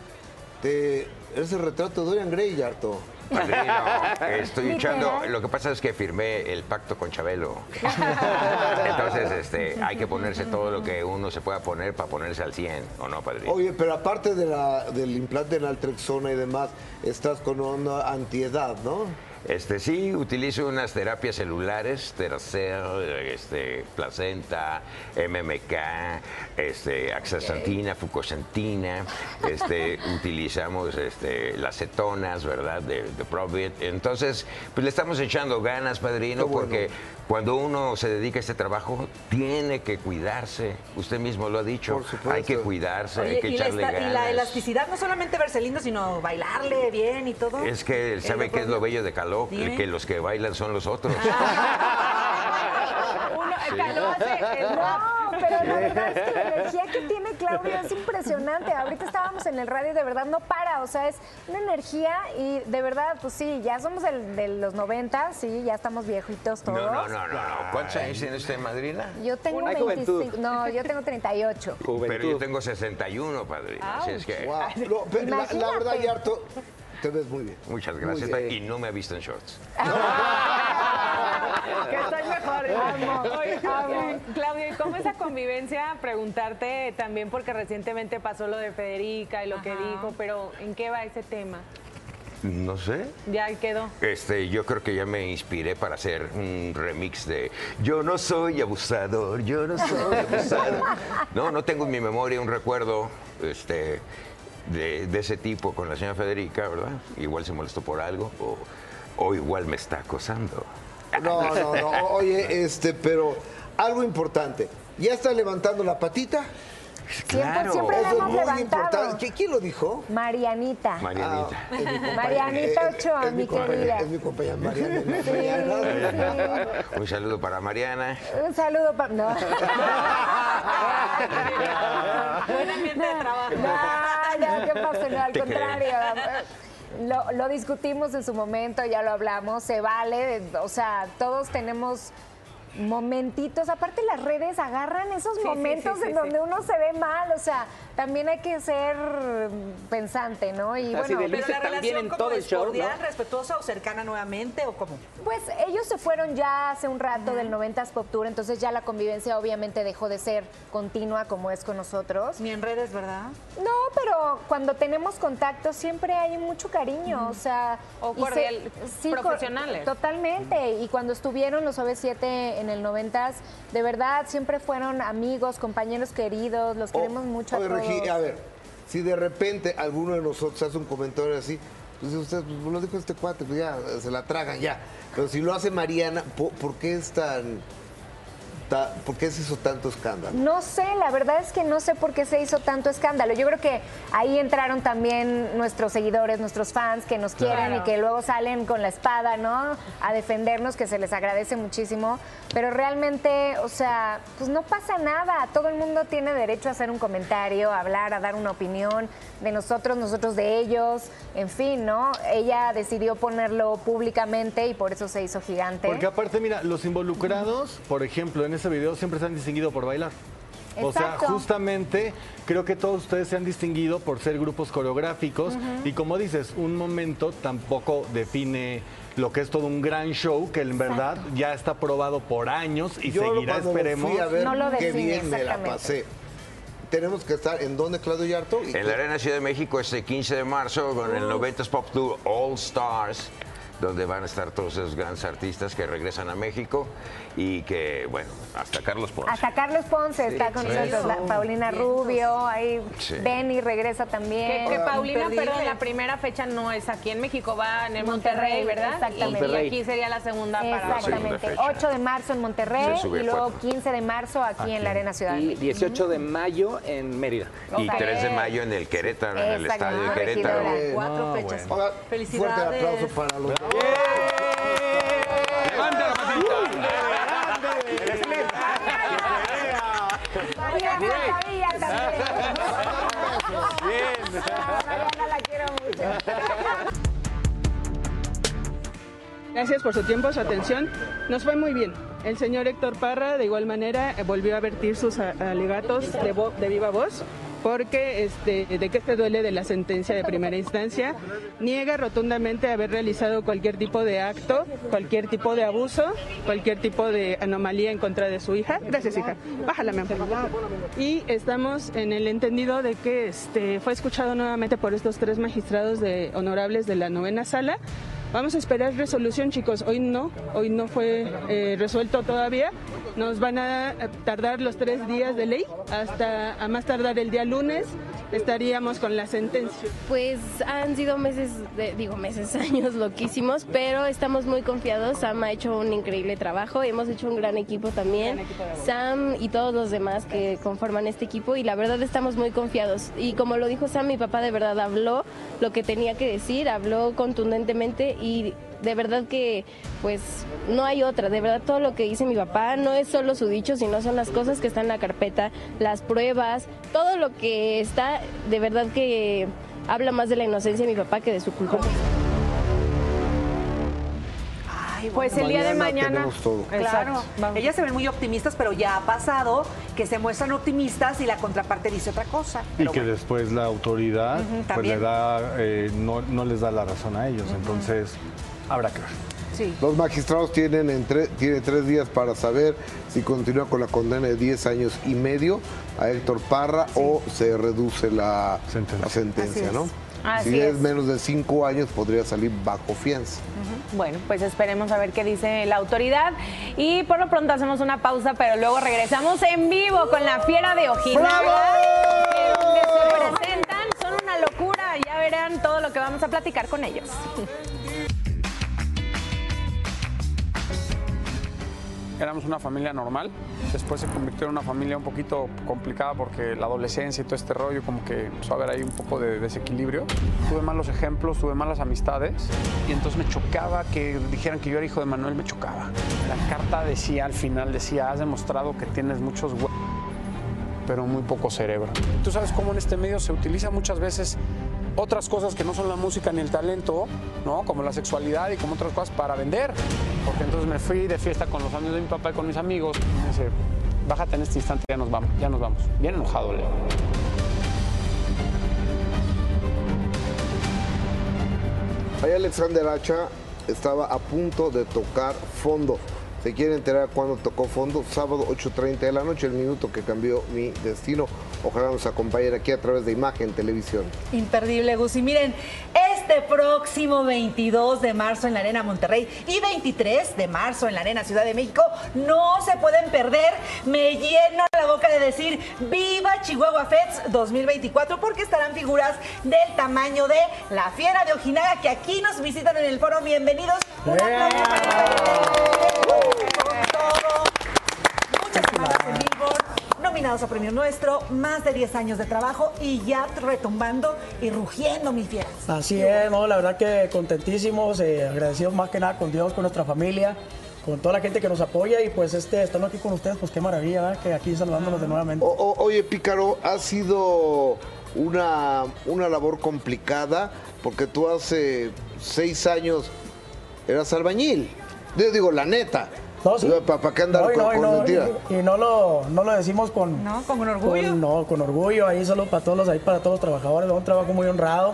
Speaker 3: Te, eres el retrato de Dorian Gray, Yarto.
Speaker 24: Padrino, estoy
Speaker 3: Literal.
Speaker 24: echando. Lo que pasa es que firmé el pacto con Chabelo. Entonces, este, hay que ponerse todo lo que uno se pueda poner para ponerse al 100, ¿o no, padrino?
Speaker 3: Oye, pero aparte de la, del implante en Altrexona y demás, estás con una antiedad, ¿no?
Speaker 24: Este, sí, utilizo unas terapias celulares, Teracel, este, placenta, MMK, este, axasantina, fucosantina, este, utilizamos este, las cetonas, ¿verdad? De, de Provit. Entonces, pues le estamos echando ganas, padrino, porque cuando uno se dedica a este trabajo, tiene que cuidarse. Usted mismo lo ha dicho. Hay que cuidarse, hay que
Speaker 2: y, la
Speaker 24: echarle
Speaker 2: esta- y la
Speaker 24: ganas.
Speaker 2: elasticidad, no solamente verse lindo, sino bailarle bien y todo.
Speaker 24: Es que, ¿sabe
Speaker 2: Eh,
Speaker 24: qué es lo bello de Caló? Que los que bailan son los otros.
Speaker 1: Uno,
Speaker 24: Sí.
Speaker 1: Caló hace el
Speaker 23: No, pero la verdad es que la energía que tiene Claudio es impresionante. Ahorita estábamos en el radio y de verdad no para. O sea, es una energía y de verdad, pues sí, ya somos de los 90, sí, ya estamos viejitos todos.
Speaker 24: No, no, no, no, no. ¿Cuántos años tiene usted, madrina?
Speaker 23: Yo tengo
Speaker 24: Hay
Speaker 23: 25.
Speaker 24: juventud.
Speaker 23: No, yo tengo 38.
Speaker 24: Pero yo tengo 61, padrino. Así es que.
Speaker 3: Guau. No, pero la, la verdad. Yarto, te ves muy bien.
Speaker 24: Muchas
Speaker 3: Muy
Speaker 24: gracias.
Speaker 3: bien.
Speaker 24: Y no me ha visto en shorts.
Speaker 1: que estoy mejor.
Speaker 23: Amo,
Speaker 1: Oye,
Speaker 23: amo.
Speaker 1: Claudio, ¿y cómo es la convivencia? Preguntarte también porque recientemente pasó lo de Federica y lo que dijo, pero ¿en qué va ese tema?
Speaker 24: No sé.
Speaker 1: Ya quedó.
Speaker 24: Este, yo creo que ya me inspiré para hacer un remix de Yo no soy abusador, yo no soy abusador. No, no tengo en mi memoria un recuerdo este, de, de ese tipo con la señora Federica, ¿verdad? Igual se molestó por algo. o- o igual me está acosando.
Speaker 3: No, no, no. Oye, este, pero algo importante. ¿Ya está levantando la patita?
Speaker 23: Siempre, siempre la
Speaker 3: Eso es
Speaker 23: hemos
Speaker 3: muy
Speaker 23: levantado.
Speaker 3: importante. ¿Qui- ¿Quién lo dijo?
Speaker 23: Marianita.
Speaker 24: Marianita.
Speaker 3: Ah, mi
Speaker 23: Marianita
Speaker 3: eh, eh,
Speaker 23: Ochoa,
Speaker 3: es
Speaker 23: mi
Speaker 3: compañera-
Speaker 23: querida.
Speaker 3: Es mi compañera Mariana.
Speaker 23: Sí, sí.
Speaker 24: Un saludo para Mariana.
Speaker 23: Un saludo para... No.
Speaker 2: Buen ambiente de trabajo.
Speaker 23: No, no, ¿qué pasó? No, al
Speaker 24: Te
Speaker 23: contrario. Lo, lo discutimos en su momento, ya lo hablamos, se vale, o sea, todos tenemos momentitos, aparte las redes agarran esos
Speaker 2: Sí,
Speaker 23: momentos
Speaker 2: sí, sí,
Speaker 23: en
Speaker 2: sí.
Speaker 23: donde uno se ve mal, o sea, también hay que ser pensante, ¿no? Y
Speaker 25: Así
Speaker 23: bueno,
Speaker 25: de
Speaker 2: Pero la relación
Speaker 25: en
Speaker 2: como
Speaker 25: todo el
Speaker 2: es
Speaker 25: show,
Speaker 2: cordial,
Speaker 25: ¿no?
Speaker 2: respetuosa o cercana nuevamente o cómo?
Speaker 23: Pues ellos se fueron ya hace un rato del 90s Pop Tour, entonces ya la convivencia obviamente dejó de ser continua como es con nosotros.
Speaker 2: Ni en redes, ¿verdad?
Speaker 23: No, pero cuando tenemos contacto siempre hay mucho cariño, o sea...
Speaker 1: O
Speaker 23: y
Speaker 1: cordial-
Speaker 23: cor-
Speaker 1: profesionales.
Speaker 23: totalmente, y cuando estuvieron los OV7 en el 90s, de verdad siempre fueron amigos, compañeros queridos, los queremos mucho a
Speaker 3: Oye,
Speaker 23: todos.
Speaker 3: Regi, a ver, si de repente alguno de nosotros hace un comentario así, pues usted pues, lo dijo este cuate, pues ya se la tragan ya. Pero si lo hace Mariana, ¿por, por qué es tan, ta- por qué se hizo tanto escándalo?
Speaker 23: No sé, la verdad es que no sé por qué se hizo tanto escándalo. Yo creo que ahí entraron también nuestros seguidores, nuestros fans que nos quieren
Speaker 1: Claro.
Speaker 23: y que luego salen con la espada, ¿no? A defendernos, que se les agradece muchísimo. Pero realmente, o sea, pues no pasa nada. Todo el mundo tiene derecho a hacer un comentario, a hablar, a dar una opinión de nosotros, nosotros de ellos. En fin, ¿no? Ella decidió ponerlo públicamente y por eso se hizo gigante.
Speaker 4: Porque aparte, mira, los involucrados, por ejemplo, en ese video siempre se han distinguido por bailar. O sea,
Speaker 23: Exacto.
Speaker 4: justamente creo que todos ustedes se han distinguido por ser grupos coreográficos y como dices, un momento tampoco define lo que es todo un gran show que en verdad ya está probado por años y
Speaker 3: Yo
Speaker 4: seguirá, esperemos.
Speaker 3: fui a ver,
Speaker 23: No lo
Speaker 3: qué bien me la pasé. Tenemos que estar en donde, Claudio Yarto. Y
Speaker 24: En la Arena Ciudad de México este 15 de marzo con el 90s Pop Tour All Stars, donde van a estar todos esos grandes artistas que regresan a México y que, bueno, hasta Carlos Ponce.
Speaker 23: Hasta Carlos Ponce está con
Speaker 24: sí.
Speaker 23: nosotros, la- Paulina Rubio, ahí
Speaker 24: Sí.
Speaker 23: Benny regresa también.
Speaker 1: Que, que Paulina,
Speaker 2: imperdible.
Speaker 1: perdón, la primera fecha no es aquí en México, va en el Monterrey,
Speaker 23: Monterrey,
Speaker 1: ¿verdad?
Speaker 23: exactamente.
Speaker 1: Y- Y, aquí sería la segunda para
Speaker 23: Exactamente.
Speaker 24: segunda fecha.
Speaker 23: 8 de marzo en Monterrey y luego
Speaker 24: cuatro.
Speaker 23: 15 de marzo aquí, en la Arena Ciudad de
Speaker 22: Y
Speaker 23: México.
Speaker 22: 18 de mayo en Mérida.
Speaker 24: Y
Speaker 1: Ok.
Speaker 24: 3 de mayo en el Querétaro, en el estadio de
Speaker 23: regidora.
Speaker 24: Querétaro.
Speaker 3: Eh,
Speaker 2: Cuatro
Speaker 4: no,
Speaker 2: fechas.
Speaker 3: Oiga,
Speaker 2: Felicidades.
Speaker 3: Fuerte aplauso para los dos.
Speaker 9: Gracias por su tiempo, su atención. Nos fue muy bien. El señor Héctor Parra, de igual manera, eh, volvió a vertir sus alegatos de, de viva voz, porque este, de qué se duele de la sentencia de primera instancia. Niega rotundamente haber realizado cualquier tipo de acto, cualquier tipo de abuso, cualquier tipo de anomalía en contra de su hija. Gracias, hija. Bájala, mi amor. Y estamos en el entendido de que este, fue escuchado nuevamente por estos tres magistrados de, honorables de la novena sala. Vamos a esperar resolución, chicos. Hoy no, hoy no fue eh, resuelto todavía. Nos van a tardar los tres días de ley, hasta a más tardar el día lunes estaríamos con la sentencia.
Speaker 26: Pues han sido meses, de- digo meses, años loquísimos, pero estamos muy confiados. Sam ha hecho un increíble trabajo, hemos hecho un gran equipo también. Sam y todos los demás que conforman este equipo y la verdad estamos muy confiados. Y como lo dijo Sam, mi papá de verdad habló lo que tenía que decir, habló contundentemente y de verdad que pues no hay otra, de verdad todo lo que dice mi papá no es solo su dicho, sino son las cosas que están en la carpeta, las pruebas, todo lo que está, de verdad que habla más de la inocencia de mi papá que de su culpa.
Speaker 2: Ay,
Speaker 1: Pues el día de
Speaker 3: Mañana todo.
Speaker 2: Claro.
Speaker 1: Vamos.
Speaker 2: ellas se ven muy optimistas, pero ya ha pasado que se muestran optimistas y la contraparte dice otra cosa.
Speaker 4: Y que
Speaker 2: bueno.
Speaker 4: después la autoridad pues le da, eh, no, no les da la razón a ellos. Entonces, habrá que ver.
Speaker 2: Sí.
Speaker 3: Los magistrados tienen, entre, tres días para saber si continúa con la condena de 10 años y medio a Héctor Parra o se reduce la sentencia, la. ¿no?
Speaker 1: Así
Speaker 3: si es.
Speaker 1: es.
Speaker 3: menos de cinco años, podría salir bajo fianza.
Speaker 1: Bueno, pues esperemos a ver qué dice la autoridad. Y por lo pronto hacemos una pausa, pero luego regresamos en vivo con la fiera de Ojinaga. que donde se presentan, son una locura. Ya verán todo lo que vamos a platicar con ellos.
Speaker 25: Éramos una familia normal. Después se convirtió en una familia un poquito complicada porque la adolescencia y todo este rollo como que empezó a haber ahí un poco de desequilibrio. Tuve malos ejemplos, tuve malas amistades y entonces me chocaba que dijeran que yo era hijo de Manuel, me chocaba. La carta decía al final, decía, has demostrado que tienes muchos hue pero muy poco cerebro. Tú sabes cómo en este medio se utiliza muchas veces otras cosas que no son la música ni el talento, ¿no? Como la sexualidad y como otras cosas para vender. Porque entonces me fui de fiesta con los amigos de mi papá y con mis amigos. Y me dice, bájate en este instante, ya nos vamos, ya nos vamos. Bien enojado, Leo.
Speaker 3: Ahí Alexander Hacha estaba a punto de tocar fondo. ¿Se quiere enterar cuándo tocó fondo? Sábado 8.30 de la noche, el minuto que cambió mi destino. Ojalá nos acompañen aquí a través de Imagen Televisión.
Speaker 2: Imperdible, Gus. Y miren, este próximo 22 de marzo en la Arena Monterrey y 23 de marzo en la Arena Ciudad de México, no se pueden perder. Me lleno la boca de decir ¡Viva Chihuahua Feds 2024! Porque estarán figuras del tamaño de la Fiera de Ojinaga que aquí nos visitan en el foro. Bienvenidos. Un aplauso para todo. Muchas en Billboard, nominados a Premio Nuestro, más de 10 años de trabajo y ya retumbando y rugiendo, mis fieras.
Speaker 27: Así es, no, la verdad que contentísimos, eh, agradecidos más que nada con Dios, con nuestra familia, con toda la gente que nos apoya y pues este, estando aquí con ustedes, pues qué maravilla, ¿verdad? que aquí saludándonos de nuevamente.
Speaker 3: O- o- oye, Pícaro, ha sido una, una labor complicada porque tú hace seis años eras albañil. Yo digo, la neta. ¿Para qué andar
Speaker 27: No, y
Speaker 3: con,
Speaker 27: no, y
Speaker 3: con
Speaker 27: no,
Speaker 3: mentira?
Speaker 27: y- y no lo, no lo decimos con...
Speaker 2: No, con orgullo.
Speaker 27: con- no, con orgullo, ahí solo para todos los, ahí para todos los trabajadores, es un trabajo muy honrado.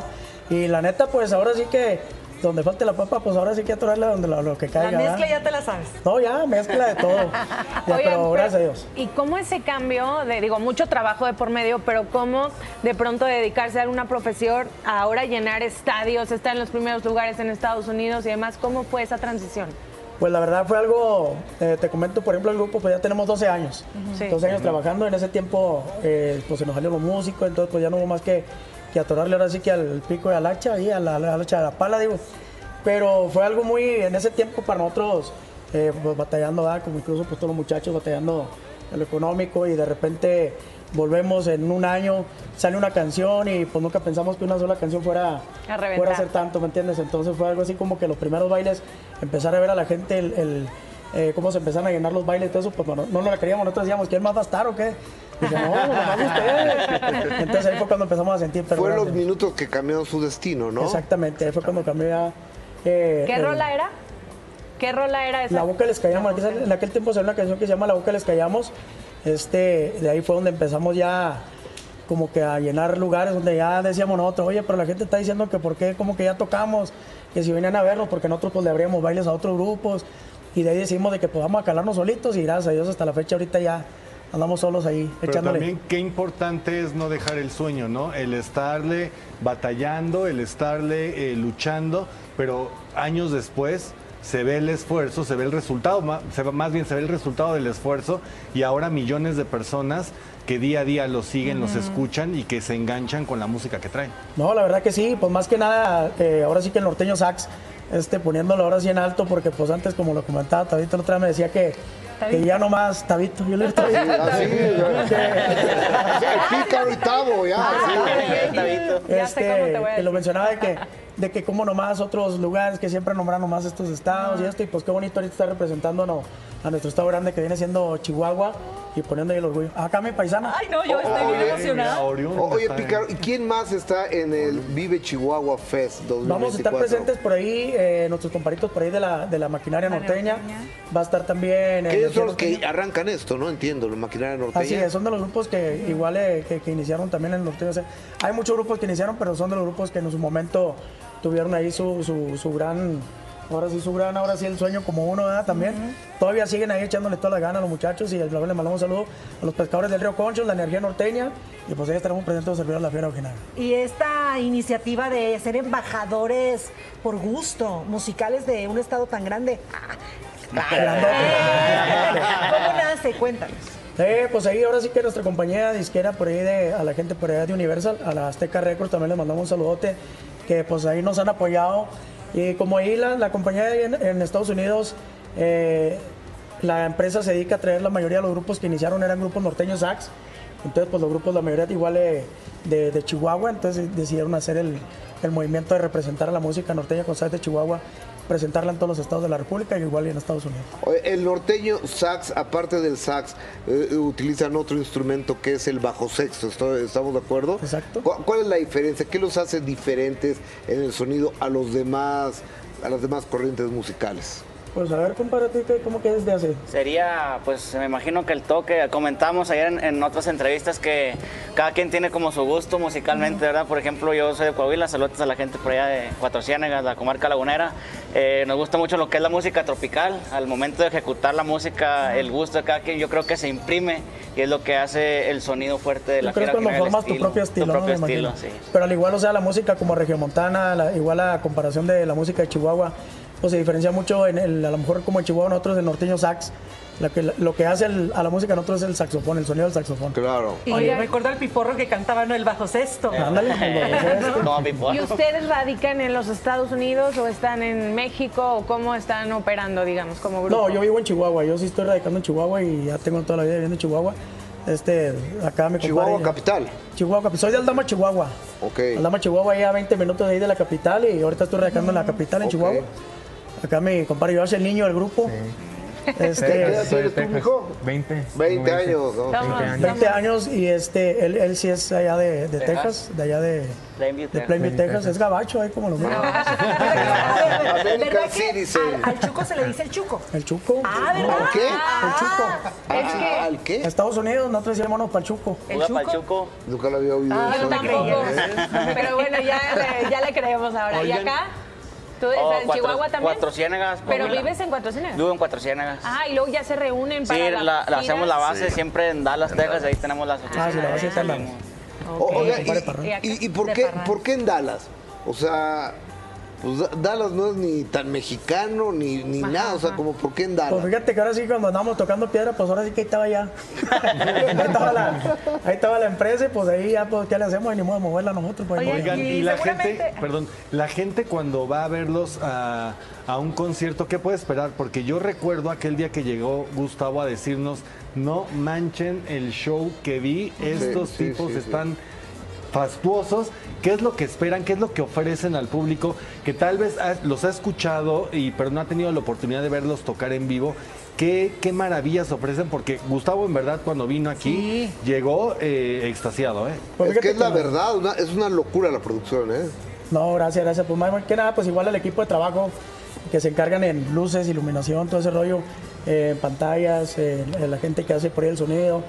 Speaker 27: Y la neta, pues ahora sí que, donde falte la papa, pues ahora sí que atorarle donde lo, lo que
Speaker 2: La
Speaker 27: caiga.
Speaker 2: mezcla
Speaker 27: ¿verdad?
Speaker 2: ya te la sabes.
Speaker 27: No, ya, mezcla de todo. Ya,
Speaker 1: Oigan,
Speaker 27: pero gracias a Dios.
Speaker 1: ¿Y cómo ese cambio de, digo, mucho trabajo de por medio, pero cómo de pronto dedicarse a una profesión, ahora llenar estadios, estar en los primeros lugares en Estados Unidos y demás? ¿Cómo fue esa transición?
Speaker 27: Pues la verdad fue algo, eh, te comento, por ejemplo, el grupo, pues ya tenemos 12 años.
Speaker 1: Sí.
Speaker 27: 12 años trabajando, en ese tiempo eh, pues se nos salieron los músicos, entonces pues ya no hubo más que, que atorarle ahora sí que al pico y al hacha, y a la, a la hacha de la pala, digo. Pero fue algo muy, en ese tiempo para nosotros, eh, pues batallando, ¿verdad? como incluso pues todos los muchachos batallando en lo económico y de repente volvemos en un año, sale una canción y pues nunca pensamos que una sola canción fuera,
Speaker 1: A reventar.
Speaker 27: fuera a ser tanto, ¿me entiendes? Entonces fue algo así como que los primeros bailes, empezar a ver a la gente el, el, eh, cómo se empezaron a llenar los bailes y todo eso, pues bueno, no nos la queríamos, nosotros decíamos, ¿quién más va a estar o qué? No, pues nomás ustedes. Entonces ahí fue cuando empezamos a sentir
Speaker 3: Fueron los minutos que cambiaron su destino, ¿no?
Speaker 27: Exactamente, ahí fue cuando cambió ya. eh,
Speaker 1: ¿Qué
Speaker 27: el-
Speaker 1: rola era? ¿Qué rola era esa?
Speaker 27: La boca les callamos. En aquel tiempo salió una canción que se llama La boca les callamos. Este, de ahí fue donde empezamos ya como que a llenar lugares donde ya decíamos nosotros, oye, pero la gente está diciendo que por qué, como que ya tocamos, que si venían a vernos, porque nosotros pues le abríamos bailes a otros grupos. Y de ahí decimos de que pues vamos a calarnos solitos y gracias a Dios hasta la fecha ahorita ya andamos solos ahí
Speaker 4: Pero
Speaker 27: echándole.
Speaker 4: también qué importante es no dejar el sueño, ¿no? El estarle batallando, el estarle eh, luchando, pero años después se ve el esfuerzo, se ve el resultado, ma- se ve- más bien se ve el resultado del esfuerzo y ahora millones de personas que día a día los siguen, los escuchan y que se enganchan con la música que traen.
Speaker 27: No, la verdad que sí, pues más que nada, eh, ahora sí que el norteño sax, este, poniéndolo ahora sí en alto, porque pues antes, como lo comentaba Tabito, la otra vez me decía que, que ya nomás Tabito, yo le digo Tabito.
Speaker 3: Así, El pícaro y tabo, ya. sí.
Speaker 27: Este, que lo mencionaba de que, de que como nomás otros lugares que siempre nombran nomás estos estados y esto, y pues qué bonito ahorita estar representando no, a nuestro estado grande que viene siendo Chihuahua y poniendo ahí el orgullo. Acá mi paisana.
Speaker 2: Ay, no, yo estoy bien emocionada.
Speaker 3: Oye, Pícaro, ¿y quién más está en el Vive Chihuahua Fest 2024?
Speaker 27: Vamos a estar presentes por ahí, eh, nuestros comparitos por ahí de la, de la maquinaria norteña. Va a estar también.
Speaker 3: Que
Speaker 27: eh,
Speaker 3: ellos son los que arrancan esto, ¿no? Entiendo, la maquinaria norteña.
Speaker 27: Así es, son de los grupos que igual eh, que, que iniciaron también en el norteño. O sea, hay muchos grupos que iniciaron, pero son de los grupos que en su momento tuvieron ahí su, su, su gran, ahora sí su gran, ahora sí el sueño como uno, ¿verdad? También. Todavía siguen ahí echándole toda la gana a los muchachos y el le mandamos un saludo a los pescadores del río Conchos, la energía norteña y pues ahí estaremos presentes a servir a la fiera original.
Speaker 2: Y esta iniciativa de ser embajadores por gusto, musicales de un estado tan grande. ¿Cómo nace? Cuéntanos.
Speaker 27: Eh, pues ahí ahora sí que nuestra compañía disquera por ahí de, a la gente por allá de Universal, a la Azteca Records también les mandamos un saludote, que pues ahí nos han apoyado. Y como ahí la, la compañía en Estados Unidos, eh, la empresa se dedica a traer la mayoría de los grupos que iniciaron eran grupos norteños sax. Entonces, pues los grupos, la mayoría igual de, de- de Chihuahua, entonces decidieron hacer el, el movimiento de representar a la música norteña con sax de Chihuahua, presentarla en todos los estados de la República y igual y en Estados Unidos.
Speaker 3: El norteño sax, aparte del sax, eh, utilizan otro instrumento que es el bajo sexto. ¿esto- ¿Estamos de acuerdo?
Speaker 27: Exacto.
Speaker 3: ¿Cuál, cuál es la diferencia? ¿Qué los hace diferentes en el sonido a los demás, a las demás corrientes musicales?
Speaker 27: Pues a ver, compadre, ¿tú qué- ¿cómo que desde hace?
Speaker 28: Sería, pues me imagino que el toque, comentamos ayer en, en otras entrevistas que cada quien tiene como su gusto musicalmente, ¿verdad? Por ejemplo, yo soy de Coahuila, saludos a la gente por allá de Cuatro Ciénegas, la comarca lagunera. Eh, nos gusta mucho lo que es la música tropical. Al momento de ejecutar la música, el gusto de cada quien, yo creo que se imprime y es lo que hace el sonido fuerte de la
Speaker 27: Yo creo que formas tu propio estilo,
Speaker 28: Tu propio estilo, sí.
Speaker 27: Pero al igual, o sea, la música como regiomontana, la, igual a comparación de la música de Chihuahua, pues se diferencia mucho, en el, a lo mejor como en Chihuahua nosotros el norteño sax, que, lo que hace el- a la música nosotros es el saxofón, el sonido del saxofón.
Speaker 3: Claro.
Speaker 29: Y recuerdo al piporro que cantaba ¿no? el bajo sexto.
Speaker 27: Ándale, el bajo sexto.
Speaker 28: Como Pipo.
Speaker 1: ¿Y ustedes radican en los Estados Unidos o están en México o cómo están operando, digamos, como grupo?
Speaker 27: No, yo vivo en Chihuahua, yo sí estoy radicando en Chihuahua y ya tengo toda la vida viviendo en Chihuahua. Este, acá me
Speaker 3: Chihuahua capital.
Speaker 27: Chihuahua capital. Soy de Aldama, Chihuahua.
Speaker 3: Ok.
Speaker 27: Aldama, Chihuahua, ahí a 20 minutos de ahí de la capital y ahorita estoy radicando en la capital, en. Chihuahua. Acá mi compadre yo el niño del grupo. Este,
Speaker 3: ¿Qué edad tienes tú, mijo?
Speaker 30: 20.
Speaker 3: 20 años, ¿no?
Speaker 30: 20 años.
Speaker 27: 20 años y este, él, él sí es allá de, de
Speaker 28: Texas.
Speaker 27: Texas, de allá de,
Speaker 28: Plainview,
Speaker 27: de
Speaker 28: Texas.
Speaker 27: Plainview, Texas. Es gabacho ahí como lo veo.
Speaker 3: American
Speaker 2: ¿Verdad que
Speaker 3: Citizen.
Speaker 2: al, al chuco se le dice el chuco?
Speaker 27: El chuco.
Speaker 2: Ah, ¿verdad?
Speaker 3: ¿Al qué?
Speaker 27: El chuco.
Speaker 3: Ah, ¿Al qué?
Speaker 27: A Estados Unidos nosotros decíamos para el chuco.
Speaker 28: Juega Pachuco.
Speaker 3: Nunca lo había oído.
Speaker 1: Ah,
Speaker 3: eso.
Speaker 1: yo tampoco. Pero bueno, ya le, ya le creemos ahora. ¿Y
Speaker 4: Oigan.
Speaker 1: acá? ¿Tú
Speaker 28: Oh,
Speaker 1: en
Speaker 28: cuatro-
Speaker 1: Chihuahua también?
Speaker 28: Cuatro Ciénegas.
Speaker 1: Pero vives en Cuatro Ciénegas.
Speaker 28: Vivo en Cuatro Ciénegas.
Speaker 1: Ah, y luego ya se reúnen
Speaker 28: Sí,
Speaker 1: para
Speaker 28: la,
Speaker 1: las
Speaker 28: la hacemos la base siempre en Dallas, Texas, ahí tenemos las oficinas.
Speaker 27: Ah, sí, la base está en la-
Speaker 3: O- oiga, y-
Speaker 27: Parrón.
Speaker 1: Y acá,
Speaker 3: ¿y, y por,
Speaker 1: de
Speaker 3: qué,
Speaker 1: Parral.
Speaker 3: por qué en Dallas? O sea, pues Da- Dallas no es ni tan mexicano ni, ni nada. O sea, como ¿por qué en
Speaker 27: Pues
Speaker 3: Dallas?
Speaker 27: fíjate que ahora sí cuando andamos tocando piedra, pues ahora sí que ahí estaba ya. ahí, estaba la, ahí estaba la empresa y pues ahí ya pues ¿qué le hacemos? Y ni modo de moverla nosotros. Pues,
Speaker 1: Oye,
Speaker 27: no.
Speaker 4: Oigan,
Speaker 1: y
Speaker 4: y la
Speaker 1: seguramente-
Speaker 4: gente, perdón, la gente cuando va a verlos a, a un concierto, ¿qué puede esperar? Porque yo recuerdo aquel día que llegó Gustavo a decirnos, no manchen el show que vi, estos
Speaker 3: sí,
Speaker 4: tipos
Speaker 3: sí, sí.
Speaker 4: están fastuosos, qué es lo que esperan, qué es lo que ofrecen al público, que tal vez los ha escuchado y pero no ha tenido la oportunidad de verlos tocar en vivo. Qué, qué maravillas ofrecen, porque Gustavo en verdad cuando vino aquí llegó eh, extasiado, ¿eh?
Speaker 27: Pues
Speaker 3: es que
Speaker 27: fíjate
Speaker 3: es la
Speaker 27: que-
Speaker 3: verdad, una- es una locura la producción, ¿eh?
Speaker 27: No, gracias, gracias. Pues más que nada, pues igual el equipo de trabajo que se encargan en luces, iluminación, todo ese rollo, eh, pantallas, eh, la gente que hace por ahí el sonido,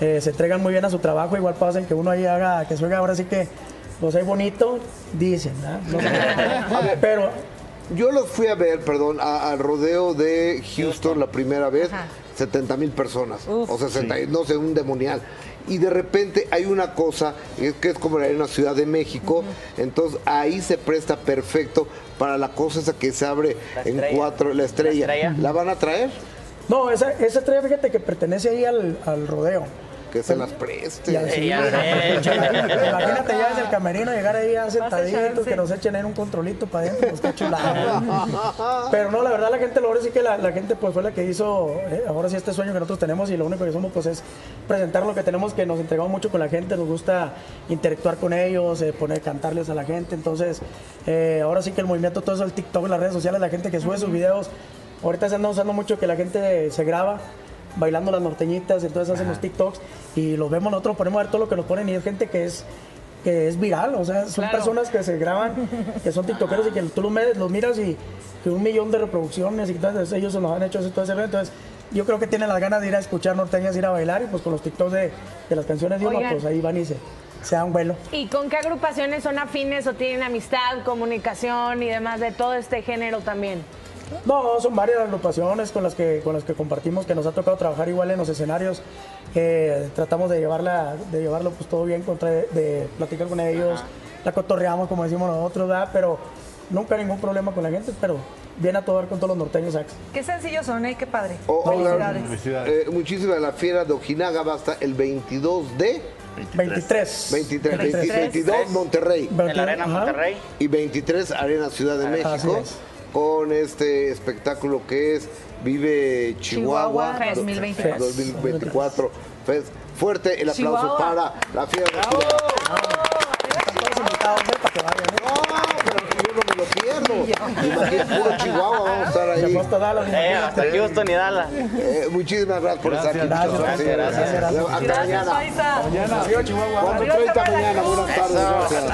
Speaker 27: eh, se entregan muy bien a su trabajo, igual pasan que uno ahí haga, que oiga ahora sí que, pues hay bonito, dicen, ¿verdad? No sé. Pero
Speaker 3: Yo los fui a ver, perdón, a- al rodeo de Houston la primera vez, 70 mil personas, o 60, no sé, un demonial. Y de repente hay una cosa, es que es como la Arena Ciudad de México, entonces ahí se presta perfecto para la cosa esa que se abre
Speaker 28: La
Speaker 3: en cuatro, la estrella.
Speaker 28: La estrella.
Speaker 3: ¿La van a traer?
Speaker 27: No, esa, esa estrella, fíjate que pertenece ahí al, al rodeo.
Speaker 3: Que se las preste.
Speaker 27: Y así,
Speaker 28: Ya sé,
Speaker 27: imagínate ya desde el camerino llegar ahí ya sentaditos,
Speaker 29: echarse.
Speaker 27: que nos echen ahí un controlito para adentro, pues qué chulada. Pero no, la verdad la gente, ahora sí que la, la gente pues fue la que hizo, eh, ahora sí este sueño que nosotros tenemos y lo único que somos pues es presentar lo que tenemos, que nos entregamos mucho con la gente, nos gusta interactuar con ellos, eh, poner, cantarles a la gente, entonces eh, ahora sí que el movimiento, todo eso, el TikTok, en las redes sociales, la gente que sube sus videos, ahorita se anda usando mucho que la gente se graba bailando las norteñitas, entonces hacen los TikToks y los vemos nosotros, ponemos a ver todo lo que nos ponen y es gente que es que es viral, o sea, son
Speaker 1: Claro.
Speaker 27: personas que se graban, que son tiktokeros y que tú los, miras y que un millón de reproducciones y entonces ellos se nos han hecho todo ese entonces yo creo que tienen las ganas de ir a escuchar norteñas, ir a bailar y pues con los TikToks de, de las canciones de uno,
Speaker 1: Oigan.
Speaker 27: pues ahí van y se, se dan vuelo.
Speaker 1: ¿Y con qué agrupaciones son afines o tienen amistad, comunicación y demás de todo este género también?
Speaker 27: No, son varias agrupaciones con las que con las que compartimos, que nos ha tocado trabajar igual en los escenarios. Eh, tratamos de llevarla, de llevarlo pues todo bien, contra, de platicar con ellos, la cotorreamos como decimos nosotros, ¿verdad? Pero nunca ningún problema con la gente, pero bien a todo dar con todos los norteños sax.
Speaker 29: Qué sencillos son, ¿eh? Qué padre.
Speaker 3: O- oigan,
Speaker 29: Felicidades.
Speaker 3: eh, muchísimas la fiera de Ojinaga va hasta el 22 de
Speaker 27: 23.
Speaker 3: 23,
Speaker 27: 23.
Speaker 3: 22 Monterrey.
Speaker 28: En la Arena
Speaker 27: Ajá.
Speaker 28: Monterrey.
Speaker 3: y 23 Arena Ciudad de México
Speaker 27: es.
Speaker 3: Con este espectáculo que es Vive Chihuahua.
Speaker 1: Chihuahua 2024.
Speaker 3: 2024. Fest. Fuerte el aplauso
Speaker 1: Chihuahua.
Speaker 3: para la me lo pierdo. Imagínate, puro Chihuahua, vamos a estar ahí.
Speaker 28: Eh, hasta Houston y Dallas.
Speaker 3: Eh, muchísimas gracias por estar aquí.
Speaker 28: Gracias, gracias, gracias.
Speaker 3: Hasta
Speaker 28: Gracias,
Speaker 3: mañana.
Speaker 28: Paisa.
Speaker 3: Mañana.
Speaker 28: Arriba, Chihuahua.
Speaker 3: 4:30 mañana. Buenas tardes.
Speaker 28: Eso.
Speaker 3: Gracias.